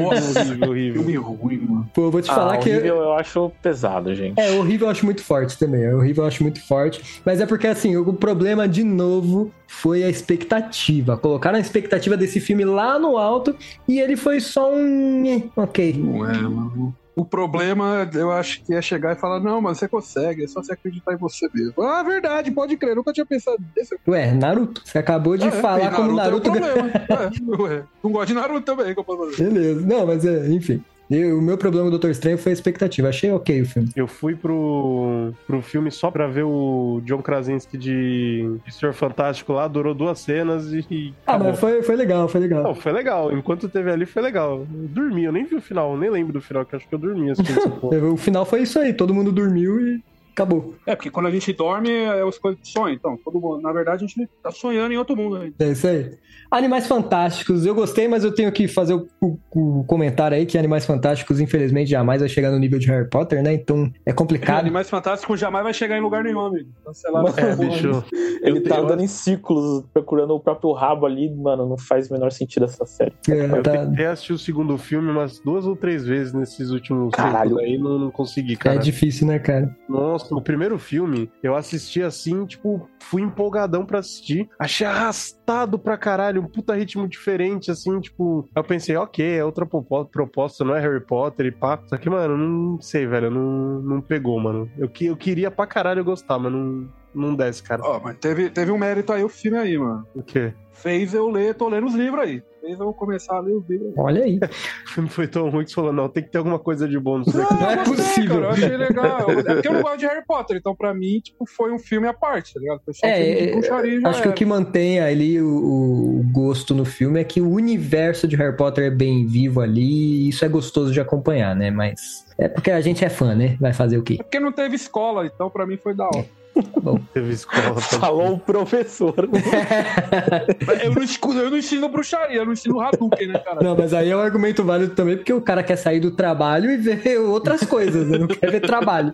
Nossa, horrível, horrível. Filme ruim, mano. Pô, eu vou te Ah, falar que. horrível eu acho pesado, gente. É, horrível eu acho muito forte também. É horrível eu acho muito forte. Mas é porque, assim, o problema, de novo, foi a expectativa. Colocaram a expectativa desse filme lá no alto e ele foi só um. Ok. Não é, mano. O problema, eu acho que é chegar e falar, não, mas você consegue, é só você acreditar em você mesmo. Ah, verdade, pode crer, nunca tinha pensado nisso. Ué, Naruto. Você acabou de É, falar e como Naruto. É um problema. é, ué, não gosto de Naruto também, que eu posso fazer. Beleza. Não, mas é, enfim. Eu- o meu problema com o Doutor Estranho foi a expectativa. Achei ok o filme. Eu fui pro, pro filme só pra ver o John Krasinski de, de Senhor Fantástico lá, durou duas cenas e. Ah, acabou. mas foi, foi legal, foi legal. Não, foi legal. Enquanto teve ali, foi legal. Eu dormi, eu nem vi o final, nem lembro do final, que acho que eu dormi (laughs) porra. O final foi isso aí. Todo mundo dormiu e acabou. É, porque quando a gente dorme, é as coisas sonho. Então, todo mundo, na verdade, a gente tá sonhando em outro mundo aí. É isso aí. Animais Fantásticos, eu gostei, mas eu tenho que fazer o, o- o comentário aí que Animais Fantásticos, infelizmente, jamais vai chegar no nível de Harry Potter, né? Então é complicado. (laughs) Animais Fantásticos jamais vai chegar em lugar nenhum, amigo. Cancelado. Mano, É, bicho. Ele eu tá andando em círculos, procurando o próprio rabo ali, mano, não faz o menor sentido essa série. É, Eu tá- tentei assistir o segundo filme umas duas ou três vezes nesses últimos Caralho. tempos aí, não, não consegui, é cara. difícil, né, cara? Nossa, o primeiro filme, eu assisti assim, tipo, fui empolgadão pra assistir. Achei arrastado pra caralho, um puta ritmo diferente, assim, tipo. Eu pensei, ok, é outra propo- proposta, não é Harry Potter e pá. Só que, mano, não sei, velho, não, não pegou, mano. Eu, que- eu queria pra caralho gostar, mas não, não desce, cara. Ó, mas teve, teve um mérito aí o filme aí, mano. O quê? Fez eu ler, tô lendo os livros aí. Fez eu começar a ler os livros. Olha aí. (laughs) O filme foi tão ruim que você falou, não, tem que ter alguma coisa de bom nisso daqui. Não é possível. Cara, eu achei legal. É porque eu não gosto de Harry Potter, então pra mim, tipo, foi um filme à parte, tá ligado? Foi só um É, filme de é, bruxaria já Acho que o era. que mantém ali o, o gosto no filme é que o universo de Harry Potter é bem vivo ali e isso é gostoso de acompanhar, né? Mas é porque a gente é fã, né? Vai fazer o quê? É porque não teve escola, então pra mim foi da hora. (laughs) Teve escola. pode- Falou o professor. (laughs) Eu, não ensino, eu não ensino bruxaria, eu não ensino Hadouken, né, cara? Não, mas aí é um argumento válido também, porque o cara quer sair do trabalho e ver (laughs) outras coisas, né? Não quer ver trabalho.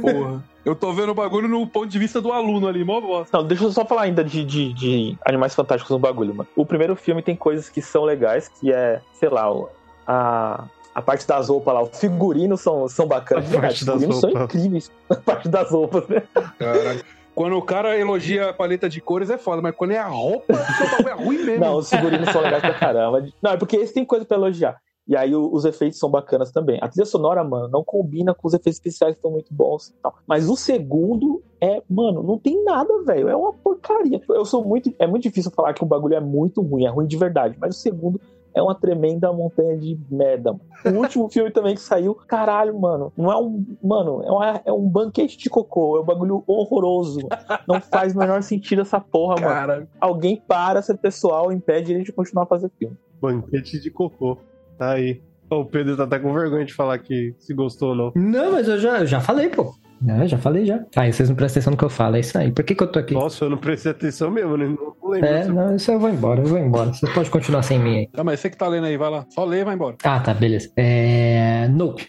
Porra. Eu tô vendo o bagulho no ponto de vista do aluno ali, mó bosta. Não, deixa eu só falar ainda de, de, de Animais Fantásticos no bagulho, mano. O primeiro filme tem coisas que são legais, que é, sei lá, a, a parte das roupas lá, os figurinos são, são bacanas. A parte Os das figurinos são roupas. incríveis. (laughs) A parte das roupas, né? Caralho. Quando o cara elogia a paleta de cores é foda, mas quando é a roupa, o bagulho é ruim mesmo. Não, os figurinos são legais pra caramba. Não, é porque esse tem coisa pra elogiar. E aí o- os efeitos são bacanas também. A trilha sonora, mano, não combina com os efeitos especiais que estão muito bons e tal. Mas o segundo é, mano, não tem nada, velho. É uma porcaria. Eu sou muito. É muito difícil falar que um bagulho é muito ruim, é ruim de verdade. Mas o segundo é uma tremenda montanha de merda. Mano. O (laughs) último filme também que saiu, caralho, mano. Não é um. Mano, é, uma- é um banquete de cocô. É um bagulho horroroso. Não faz o menor sentido essa porra, mano. Cara, Alguém para esse pessoal impede ele de continuar a fazer filme. Banquete de cocô. Tá aí. Ó, O Pedro tá até com vergonha de falar que se gostou ou não. Não, mas eu já, eu já falei, pô. É, já falei já. Aí vocês não prestam atenção no que eu falo, é isso aí. Por que, que eu tô aqui? Nossa, eu não prestei atenção mesmo, né? Não não lembro. É, não, isso eu vou embora, eu vou embora. Você pode continuar sem mim aí. Tá, mas você que tá lendo aí, vai lá. Só lê e vai embora. Ah, tá, beleza. É. Nope.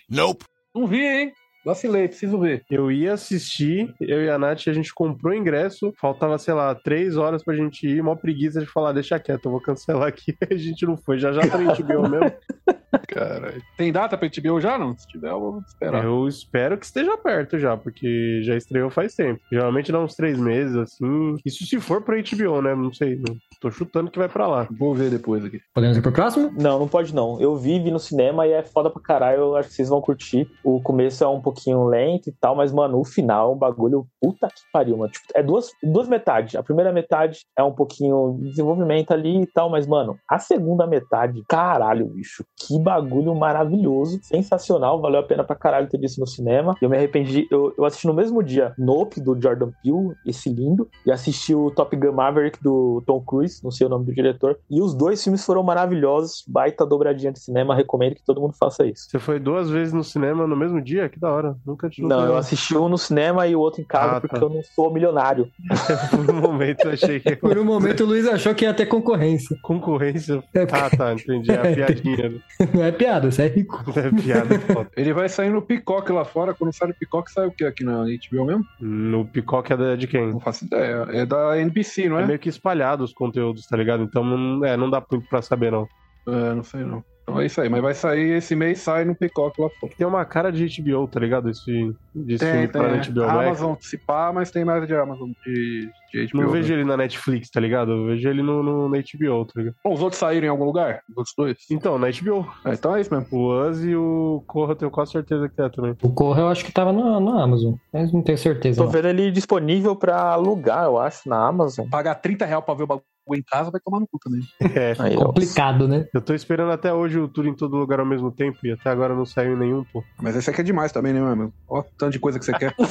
Não vi, hein? Vacilei, preciso ver. Eu ia assistir, eu e a Nath, a gente comprou o ingresso, faltava, sei lá, três horas pra gente ir, mó preguiça de falar, deixa quieto, eu vou cancelar aqui. (laughs) A gente não foi, já já tá na HBO mesmo. (laughs) Cara, tem data pra HBO já, não? Se tiver, eu vou esperar. Eu espero que esteja perto já, porque já estreou faz tempo. Geralmente dá uns três meses, assim. Isso se for pra HBO, né? Não sei. Não. Tô chutando que vai pra lá. Vou ver depois aqui. Podemos ir pro próximo? Não, não pode não. Eu vi, vi no cinema e é foda pra caralho. Eu acho que vocês vão curtir. O começo é um pouquinho lento e tal, mas, mano, o final é um bagulho puta que pariu, mano. Tipo, é duas, duas metades. A primeira metade é um pouquinho de desenvolvimento ali e tal, mas, mano, a segunda metade, caralho, bicho. Que bagulho maravilhoso, sensacional. Valeu a pena pra caralho ter visto no cinema. Eu me arrependi. Eu, eu assisti no mesmo dia Nope, do Jordan Peele, esse lindo, e assisti o Top Gun Maverick do Tom Cruise, não sei o nome do diretor. E os dois filmes foram maravilhosos. Baita dobradinha de cinema. Recomendo que todo mundo faça isso. Você foi duas vezes no cinema no mesmo dia? Que da hora. Nunca te Não, eu assisti um no cinema e o outro em casa Ah, porque tá. eu não sou milionário. (laughs) Por um momento eu achei que Por um momento o Luiz achou que ia ter concorrência. concorrência. É, Ah, tá, entendi. É a (laughs) piadinha. Não é piada, você é rico. (laughs) É piada foda. Ele vai sair no Picoque lá fora. Quando sai no Picoque, sai o quê aqui na HBO mesmo? No picoque é de quem? Não faço ideia. É da NBC, não É é? meio que espalhado os conteúdos, tá ligado? Então não, é, não dá muito pra saber, não. É, não sei não. Então é isso aí. Mas vai sair esse mês, sai no Picoque lá fora. Tem uma cara de HBO, tá ligado? Esse, desse filme pra na HBO Max. Amazon se pá, mas tem mais de Amazon, de, de HBO. Não né? vejo ele na Netflix, tá ligado? Eu vejo ele no, no, na HBO, tá ligado? Bom, os outros saíram em algum lugar? Os outros dois? Então, na HBO. É, então é isso mesmo. O Us e o Corra eu tenho quase certeza que é também. O Corra eu acho que tava na, na Amazon, mas não tenho certeza. Tô não. vendo ele disponível pra alugar, eu acho, na Amazon. Pagar 30 reais pra ver o bagulho em casa vai tomar no cu também. (laughs) É. Aí, ó. Complicado, né? Eu tô esperando até hoje o Tour em todo lugar ao mesmo tempo e até agora não saiu em nenhum, pô. Mas esse aqui é demais também, né, meu amigo? Ó, tanto de coisa que você quer. (laughs)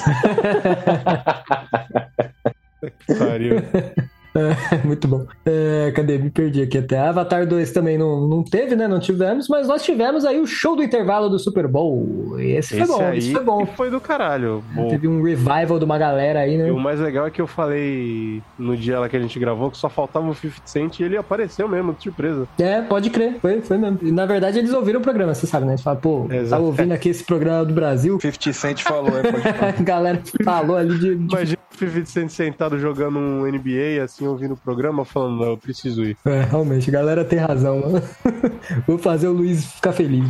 Que (laughs) pariu. (laughs) Muito bom. É, cadê? Me perdi aqui até. Avatar 2 também não, não teve, né? Não tivemos, mas nós tivemos aí o show do intervalo do Super Bowl. Esse, Esse foi bom, aí esse foi bom. foi do caralho. Bom. Teve um revival de uma galera aí, né? E o mais legal é que eu falei no dia lá que a gente gravou que só faltava o 50 Cent e ele apareceu mesmo, de surpresa. É, pode crer, foi, foi mesmo. E, na verdade, eles ouviram o programa, você sabe, né? Eles falaram, pô, tá Exato. ouvindo aqui esse programa do Brasil. 50 Cent falou, é, pode falar. (laughs) A galera falou ali de. de- Imagina o 50 Cent sentado jogando um NBA, assim, ouvindo o programa, falando, não, eu preciso ir. É, realmente, a galera tem razão, mano. (laughs) Vou fazer o Luiz ficar feliz.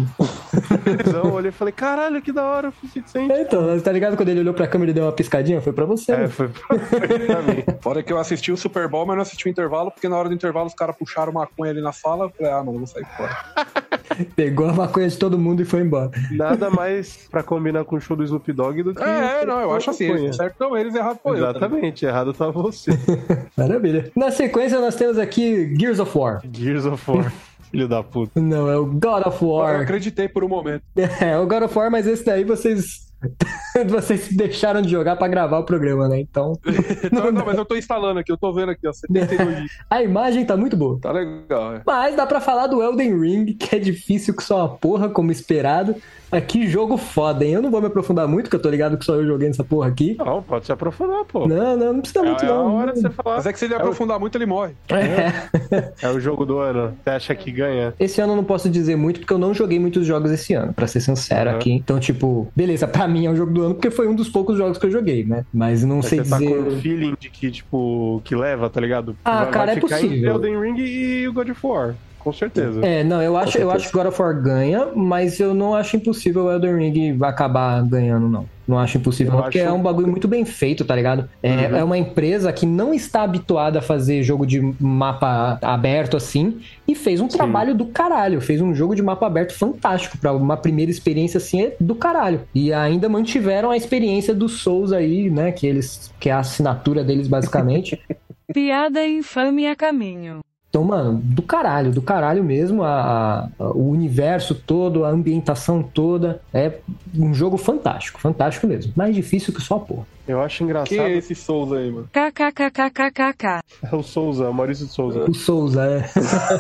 Então eu olhei e falei, caralho, que da hora o 50 Cent. É, Então, tá ligado quando ele olhou pra câmera e deu uma piscadinha? Foi pra você, É, né? foi pra, foi pra mim. (laughs) Fora que eu assisti o Super Bowl, mas não assisti o intervalo, porque na hora do intervalo os caras puxaram maconha ali na sala. Eu falei, ah, mano, eu vou sair fora. (laughs) (laughs) Pegou a maconha de todo mundo e foi embora. Nada mais pra combinar com o show do Snoop Dogg do que. É, não, eu acho assim. maconha. Certo não, eles errado foi eu. Exatamente, errado tá você. (laughs) Maravilha. Na sequência, nós temos aqui Gears of War. Gears of War, (laughs) filho da puta. Não, é o God of Eu War. acreditei por um momento. É, o God of War, mas esse daí vocês. (laughs) vocês deixaram de jogar pra gravar o programa, né? Então, Então, (laughs) não, mas eu tô instalando aqui, eu tô vendo aqui, ó. (laughs) 72 GB. a imagem tá muito boa. Tá legal, é. Mas dá pra falar do Elden Ring, que é difícil que só uma porra, como esperado. Mas que jogo foda, hein? Eu não vou me aprofundar muito, porque eu tô ligado que só eu joguei nessa porra aqui. Não, pode se aprofundar, pô. Não, não, não precisa muito, é, é a não. hora de você falar. Mas é que se ele aprofundar muito, ele morre. É. É o jogo do ano. Você acha que ganha? Esse ano eu não posso dizer muito, porque eu não joguei muitos jogos esse ano, pra ser sincero Uhum. aqui. Então, tipo, beleza, pra mim é o jogo do ano, porque foi um dos poucos jogos que eu joguei, né? Mas não Mas sei você tá dizer. com o feeling de que, tipo, que leva, tá ligado? Ah, cara, é ficar possível. Elden Ring e o God of War. Com certeza. É, não, eu acho, eu acho que God of War ganha, mas eu não acho impossível o Elden Ring acabar ganhando, não. Não acho impossível, não, porque acho- é um bagulho muito bem feito, tá ligado? É, Uhum. é uma empresa que não está habituada a fazer jogo de mapa aberto assim, e fez um trabalho do caralho. Fez um jogo de mapa aberto fantástico. Pra uma primeira experiência assim, é do caralho. E ainda mantiveram a experiência dos Souls aí, né? Que eles. que é a assinatura deles, basicamente. (laughs) Piada infame a caminho. Então, mano, do caralho, do caralho mesmo, a, a- o universo todo, a ambientação toda, é um jogo fantástico, fantástico mesmo. Mais difícil que só a porra. Eu acho engraçado. Quem é esse Souls aí, mano? KKKKKK. É o Souza, o Maurício de Souza. O Souls, é,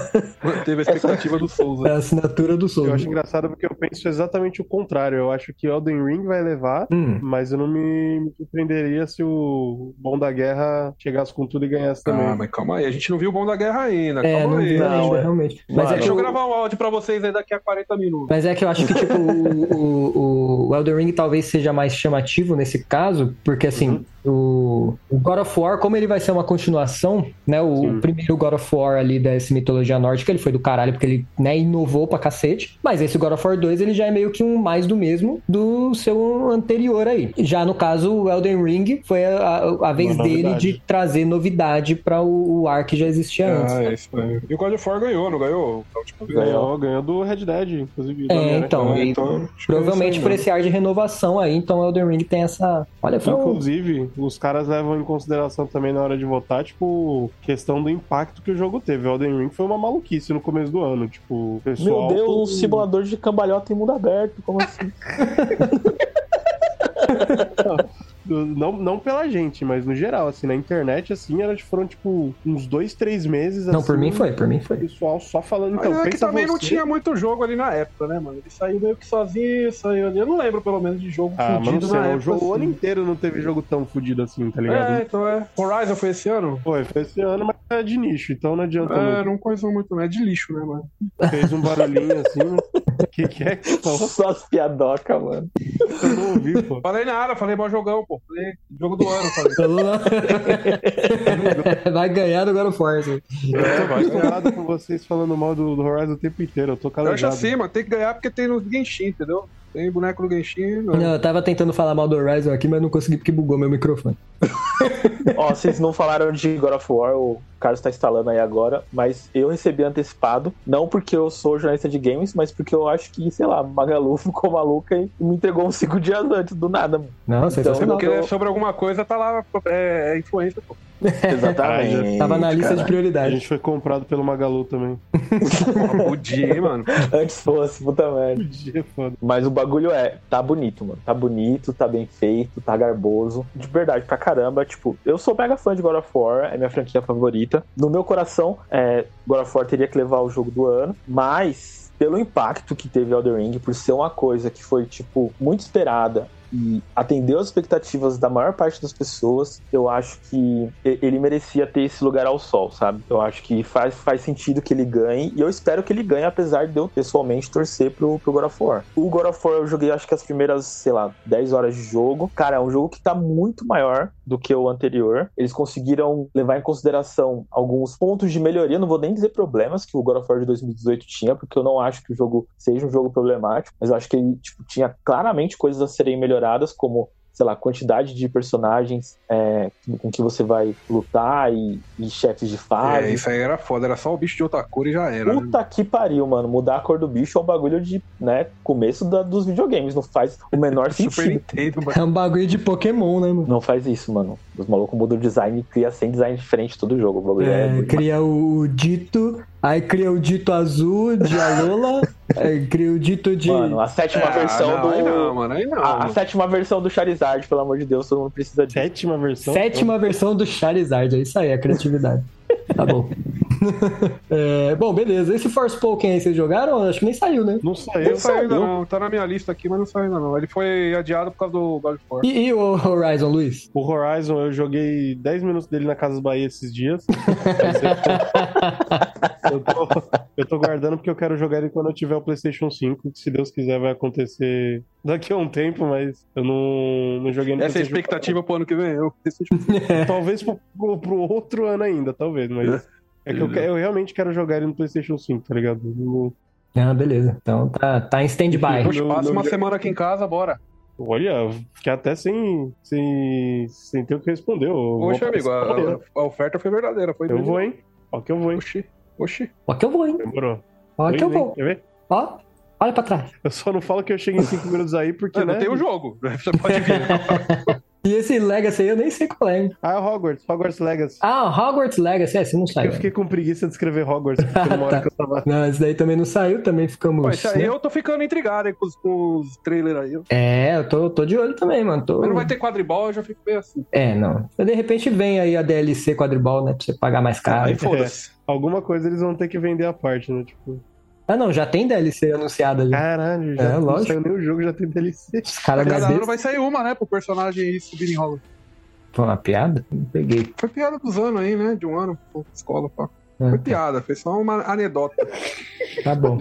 (laughs) Teve a expectativa do Souls é a assinatura do Eu Souls. acho engraçado porque eu penso exatamente o contrário. Eu acho que Elden Ring vai levar, Hum, mas eu não me, me surpreenderia se o Bom da Guerra chegasse com tudo e ganhasse também. Ah, mas calma aí, a gente não viu o bom da guerra ainda. é, calma não aí. vi não, ainda, é. realmente. Mas Mano, é, que Deixa eu eu, gravar um áudio pra vocês aí daqui a 40 minutos. mas é que eu acho que, tipo, o, o, o Elden Ring talvez seja mais chamativo nesse caso, porque assim, O, o God of War, como ele vai ser uma continuação, né? O, Sim. primeiro God of War ali dessa mitologia nórdica, ele foi do caralho, porque ele né, inovou pra cacete. Mas esse God of War 2, ele já é meio que um mais do mesmo do seu anterior aí. Já no caso, o Elden Ring foi a, a- a vez Uma dele novidade. de trazer novidade pra o, o ar que já existia antes. Ah, é isso aí. E o God of War ganhou, não ganhou? Última vez. Ganhou, ganhou do Red Dead, inclusive. É, então, É, então, que é provavelmente por esse ar de renovação aí, então o Elden Ring tem essa. Olha, foi um... Inclusive, os caras levam em consideração também na hora de votar, tipo, questão do impacto que o jogo teve. O Elden Ring foi uma maluquice no começo do ano. Tipo, o Meu pessoal. Deus, um simulador de cambalhota em mundo aberto. Como assim? (laughs) Não, não pela gente, mas no geral, assim, na internet, assim, elas foram, tipo, uns dois, três meses. Não, por assim, mim foi, por mim O foi. pessoal só falando. Mas Então, é que também não você- tinha muito jogo ali na época, né, mano? Ele saiu meio que sozinho, saiu ali. Eu não lembro, pelo menos, de jogo Ah, mas não fudido sei, na o, época. jogo, o ano assim. inteiro não teve jogo tão fudido assim, tá ligado? É, então é. Horizon foi esse ano? Foi, foi esse ano, mas é de nicho, então não adianta É, muito. não coisou muito, né? É de lixo, né, mano? Fez um barulhinho assim. O (laughs) que, que é falou? Só as piadocas, mano. Eu não ouvi, pô. Falei nada, falei mó jogão, pô. Falei jogo do ano, falei. Falou lá. Vai ganhar do God of War. assim. Eu tô vai ganhar. com vocês falando mal do, do Horizon o tempo inteiro. Eu tô Eu acho assim, mano. Tem que ganhar porque tem no Genshin, entendeu? Tem boneco no Genshin. Não. Não, eu tava tentando falar mal do Horizon aqui, mas não consegui porque bugou meu microfone. (laughs) Ó, vocês não falaram de God of War, o Carlos tá instalando aí agora, mas eu recebi antecipado, não porque eu sou jornalista de games, mas porque eu acho que, sei lá, Magalu (laughs) ficou maluca e me entregou uns cinco dias antes, do nada, mano. Não, sensacional. Porque é sobre alguma coisa, tá lá, é, é influência, pô. Exatamente. Tava na lista de A prioridade. gente foi comprado pelo Magalu também. (laughs) Podia, hein, mano. Antes fosse, puta merda. Podia, foda. Mas o bagulho é, tá bonito, mano. Tá bonito, tá bem feito, tá garboso. De verdade, pra caramba. Tipo, eu sou mega fã de God of War, é minha franquia favorita. No meu coração, é, God of War teria que levar o jogo do ano, mas pelo impacto que teve Elden Ring, por ser uma coisa que foi, tipo, muito esperada e atendeu as expectativas da maior parte das pessoas, eu acho que ele merecia ter esse lugar ao sol, sabe? Eu acho que faz, faz sentido que ele ganhe, e eu espero que ele ganhe, apesar de eu pessoalmente torcer pro, pro God of War. O God of War eu joguei acho que as primeiras, sei lá, 10 horas de jogo. Cara, é um jogo que tá muito maior do que o anterior. Eles conseguiram levar em consideração alguns pontos de melhoria, não vou nem dizer problemas que o God of War de 2018 tinha, porque eu não acho que o jogo seja um jogo problemático, mas eu acho que ele tipo, tinha claramente coisas a serem melhoradas, como sei lá, quantidade de personagens é, com que você vai lutar e, e chefes de fase. É, isso aí era foda, era só o bicho de outra cor e já era. né? Puta que pariu, mano. Mudar a cor do bicho é um bagulho de, né, começo da- dos videogames. Não faz o menor (laughs) Super sentido. Nintendo, mano. É um bagulho de Pokémon, né, mano? Não faz isso, mano. Os malucos mudam o design e cria sem design diferente todo jogo. O bagulho é, É, cria o Dito, aí cria o Dito azul de Alola, (laughs) aí cria o Dito de. Mano, a sétima Ah, versão não, do. Aí não, mano, aí não. a, a sétima versão do Charizard, pelo amor de Deus, todo mundo precisa disso. Sétima versão. Sétima versão do Charizard, é isso aí, a criatividade. Tá bom. (laughs) (laughs) É, bom, beleza. Esse Forspoken aí vocês jogaram? Acho que nem saiu, né? Não Não saiu. saiu ainda saiu. não, tá na minha lista aqui, mas não saiu ainda não. Ele foi adiado por causa do God of War. E, e o Horizon, Luiz? O Horizon, eu joguei 10 minutos dele na Casas Bahia esses dias. eu, tô, eu tô guardando porque eu quero jogar ele quando eu tiver o PlayStation 5, que se Deus quiser vai acontecer daqui a um tempo, mas eu não, não joguei no Essa é a expectativa pro ano que vem. Eu, Talvez pro, pro- pro outro ano ainda, talvez, mas. É que eu, eu realmente quero jogar ele no PlayStation 5, tá ligado? No- Ah, beleza. Então tá, tá em stand-by. Poxa, passa não- uma semana aqui em casa, bora. Olha, fiquei até sem, sem, sem ter o que responder. Poxa, amigo, a, a oferta foi verdadeira. Foi Eu vou, hein? Ó que eu vou, hein? Oxi, oxi. Ó que eu vou, hein? Demorou. Ó que eu hein? vou. Quer ver? Ó, olha pra trás. Eu só não falo que eu chego em 5 minutos aí porque, não né? tem o jogo. (laughs) Você pode vir. (laughs) E esse Legacy aí eu nem sei qual é. Ah, é Hogwarts, Hogwarts Legacy. Ah, Hogwarts Legacy, é, esse não saiu. Eu fiquei com preguiça de escrever Hogwarts, porque (laughs) hora Tá. que eu tava... Não, esse daí também não saiu, também ficamos. Aí né? eu tô ficando intrigado aí com os, com os trailers aí. É, eu tô, tô de olho também, mano. Tô... Mas não vai ter quadribol, eu já fico meio assim. É, não. De repente vem aí a DLC quadribol, né? Pra você pagar mais caro. Aí foda-se. Alguma coisa eles vão ter que vender a parte, né? Tipo, Ah, não, já tem DLC anunciada ali. caralho, já É, não lógico. saiu nem o jogo, já tem DLC. Os caras Cada ano vai sair uma, né? Pro personagem aí subir em rola. Foi uma piada? Não peguei. Foi piada dos anos aí, né? De um ano, pô, escola, pá. Foi piada, foi só uma anedota. Tá bom.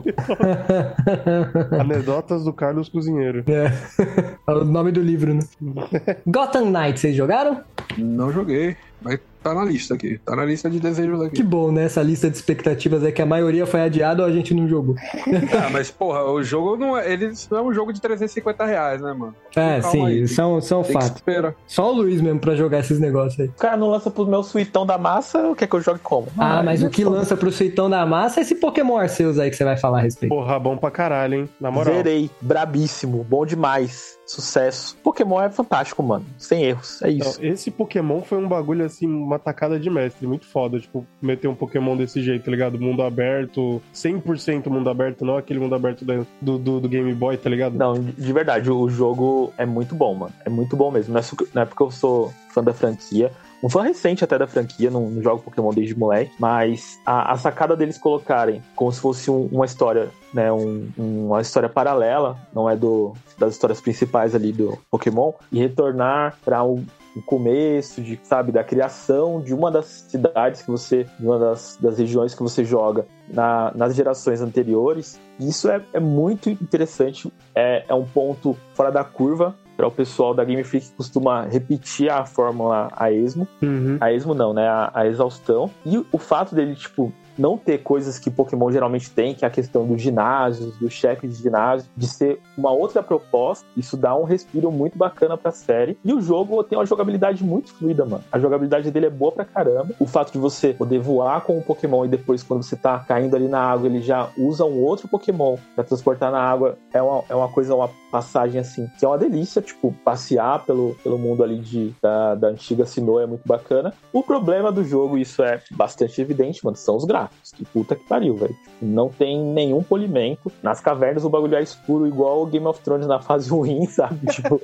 (laughs) Anedotas do Carlos Cozinheiro. É. (laughs) É o nome do livro, né? (laughs) Gotham Knights, vocês jogaram? Não joguei, mas tá na lista aqui. Tá na lista de desejos aqui. Que bom, né? Essa lista de expectativas é que a maioria foi adiada ou a gente não jogou. (laughs) Ah, mas porra, o jogo não é. Ele não é um jogo de 350 reais, né, mano? É, sim, aí. são, são que fatos. Só o Luiz mesmo pra jogar esses negócios aí. O cara não lança pro meu suitão da massa, quer que eu jogue como? Ah, mas é o que foda. lança pro suitão da massa é esse Pokémon Arceus aí que você vai falar a respeito. Porra, bom pra caralho, hein? Na moral. Zerei, brabíssimo, bom demais, sucesso. Pokémon é fantástico, mano, sem erros, é isso. Então, esse Pokémon foi um bagulho assim, uma tacada de mestre, muito foda. Tipo, meter um Pokémon desse jeito, tá ligado? Mundo aberto, 100% mundo aberto, não aquele mundo aberto do, do, do Game Boy, tá ligado? Não, de de verdade, o jogo é muito bom, mano. É muito bom mesmo. Não é, não é porque eu sou fã da franquia. Um fã recente até da franquia, não, não jogo Pokémon desde moleque, mas a, a sacada deles colocarem como se fosse um- uma história, né? um- uma história paralela, não é do das histórias principais ali do Pokémon, e retornar para o o começo de, sabe, da criação de uma das cidades que você, de uma das, das regiões que você joga na- nas gerações anteriores. Isso é, é muito interessante, é, é um ponto fora da curva para o pessoal da Game Freak que costuma repetir a fórmula a esmo. Uhum. A esmo não, né? A, a exaustão. E o fato dele, tipo, não ter coisas que Pokémon geralmente tem, que é a questão dos ginásios, dos chefes de ginásio, de ser uma outra proposta, isso dá um respiro muito bacana pra série. E o jogo tem uma jogabilidade muito fluida, mano. A jogabilidade dele é boa pra caramba. O fato de você poder voar com o Pokémon e depois, quando você tá caindo ali na água, ele já usa um outro Pokémon pra transportar na água, é uma, é uma coisa, uma passagem assim, que é uma delícia, tipo, passear pelo, pelo mundo ali de, da, da antiga Sinnoh é muito bacana. O problema do jogo, isso é bastante evidente, mano, são os gráficos. Que puta que pariu, velho. Tipo, Não tem nenhum polimento. Nas cavernas o bagulho é escuro, igual o Game of Thrones na fase (laughs) ruim, sabe? Tipo,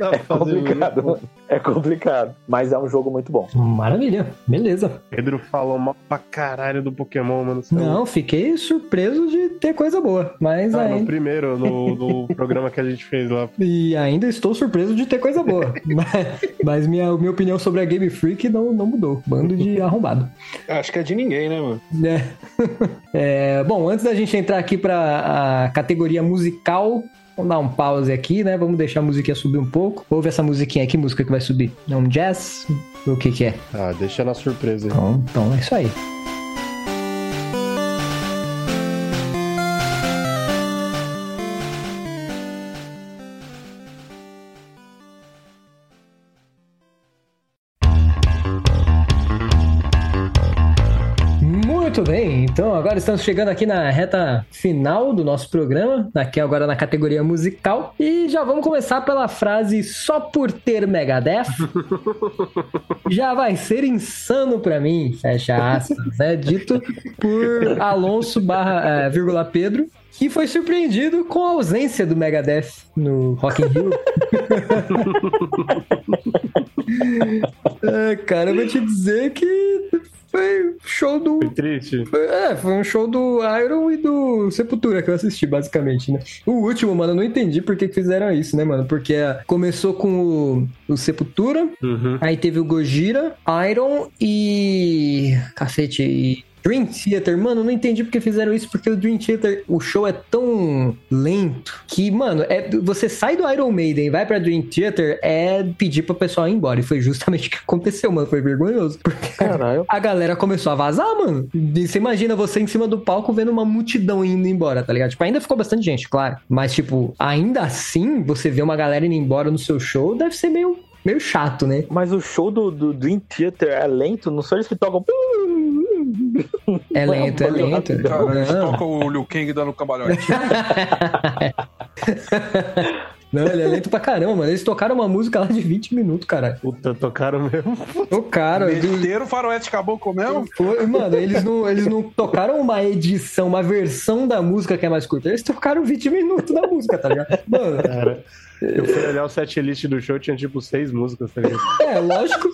Não, é fazer complicado. É complicado. Mas é um jogo muito bom. Maravilha, beleza. Pedro falou mal pra caralho do Pokémon, mano. É Não, fiquei surpreso de ter coisa boa, mas Ah, no primeiro, no, (laughs) no programa que a gente fez lá. E ainda estou surpreso de ter coisa boa. (laughs) mas mas minha, minha opinião sobre a Game Freak não, não mudou. Bando de arrombado. Acho que é de ninguém, né, mano? né? (laughs) É, bom, antes da gente entrar aqui para a categoria musical, vamos dar um pause aqui, né? Vamos deixar a musiquinha subir um pouco. Ouve essa musiquinha, que música que vai subir? É um jazz? O que que é? Ah, deixa na surpresa aí. Então, então é isso aí. Muito bem, então agora estamos chegando aqui na reta final do nosso programa, aqui agora na categoria musical, e já vamos começar pela frase só por ter Megadeth (laughs) já vai ser insano pra mim, fecha aspas, né? Dito por Alonso barra, é, vírgula Pedro, que foi surpreendido com a ausência do Megadeth no Rock in Rio. é, (laughs) (laughs) cara, eu vou te dizer que foi show do Foi triste. foi- É, foi um show do Iron e do Sepultura que eu assisti, basicamente, né? O último, mano, eu não entendi por que fizeram isso, né, mano? Porque ah, começou com o, o Sepultura, Uhum. aí teve o Gojira, Iron e. Cacete, e. Dream Theater, mano, não entendi porque fizeram isso, porque o Dream Theater, o show é tão lento que, mano, é, você sai do Iron Maiden e vai pra Dream Theater é pedir pro pessoal ir embora. E foi justamente (laughs) o que aconteceu, mano. Foi vergonhoso. Porque Caralho. a galera começou a vazar, mano. E você imagina você em cima do palco vendo uma multidão indo embora, tá ligado? Tipo, ainda ficou bastante gente, claro. Mas, tipo, ainda assim, você vê uma galera indo embora no seu show, deve ser meio, meio chato, né? Mas o show do, do Dream Theater é lento, não são eles que tocam. (laughs) É lento, é lento. Toca o Liu Kang dando cambalhote. (laughs) não, ele é lento pra caramba, mano. Eles tocaram uma música lá de 20 minutos, cara. Puta, tocaram mesmo. Tocaram. Meteram o faroeste caboclo mesmo? Foi- Mano, eles não, eles não tocaram uma edição, uma versão da música que é mais curta. Eles tocaram 20 minutos da música, tá ligado? Mano, Cara, eu fui olhar o setlist do show, tinha tipo seis músicas, tá ligado? é lógico.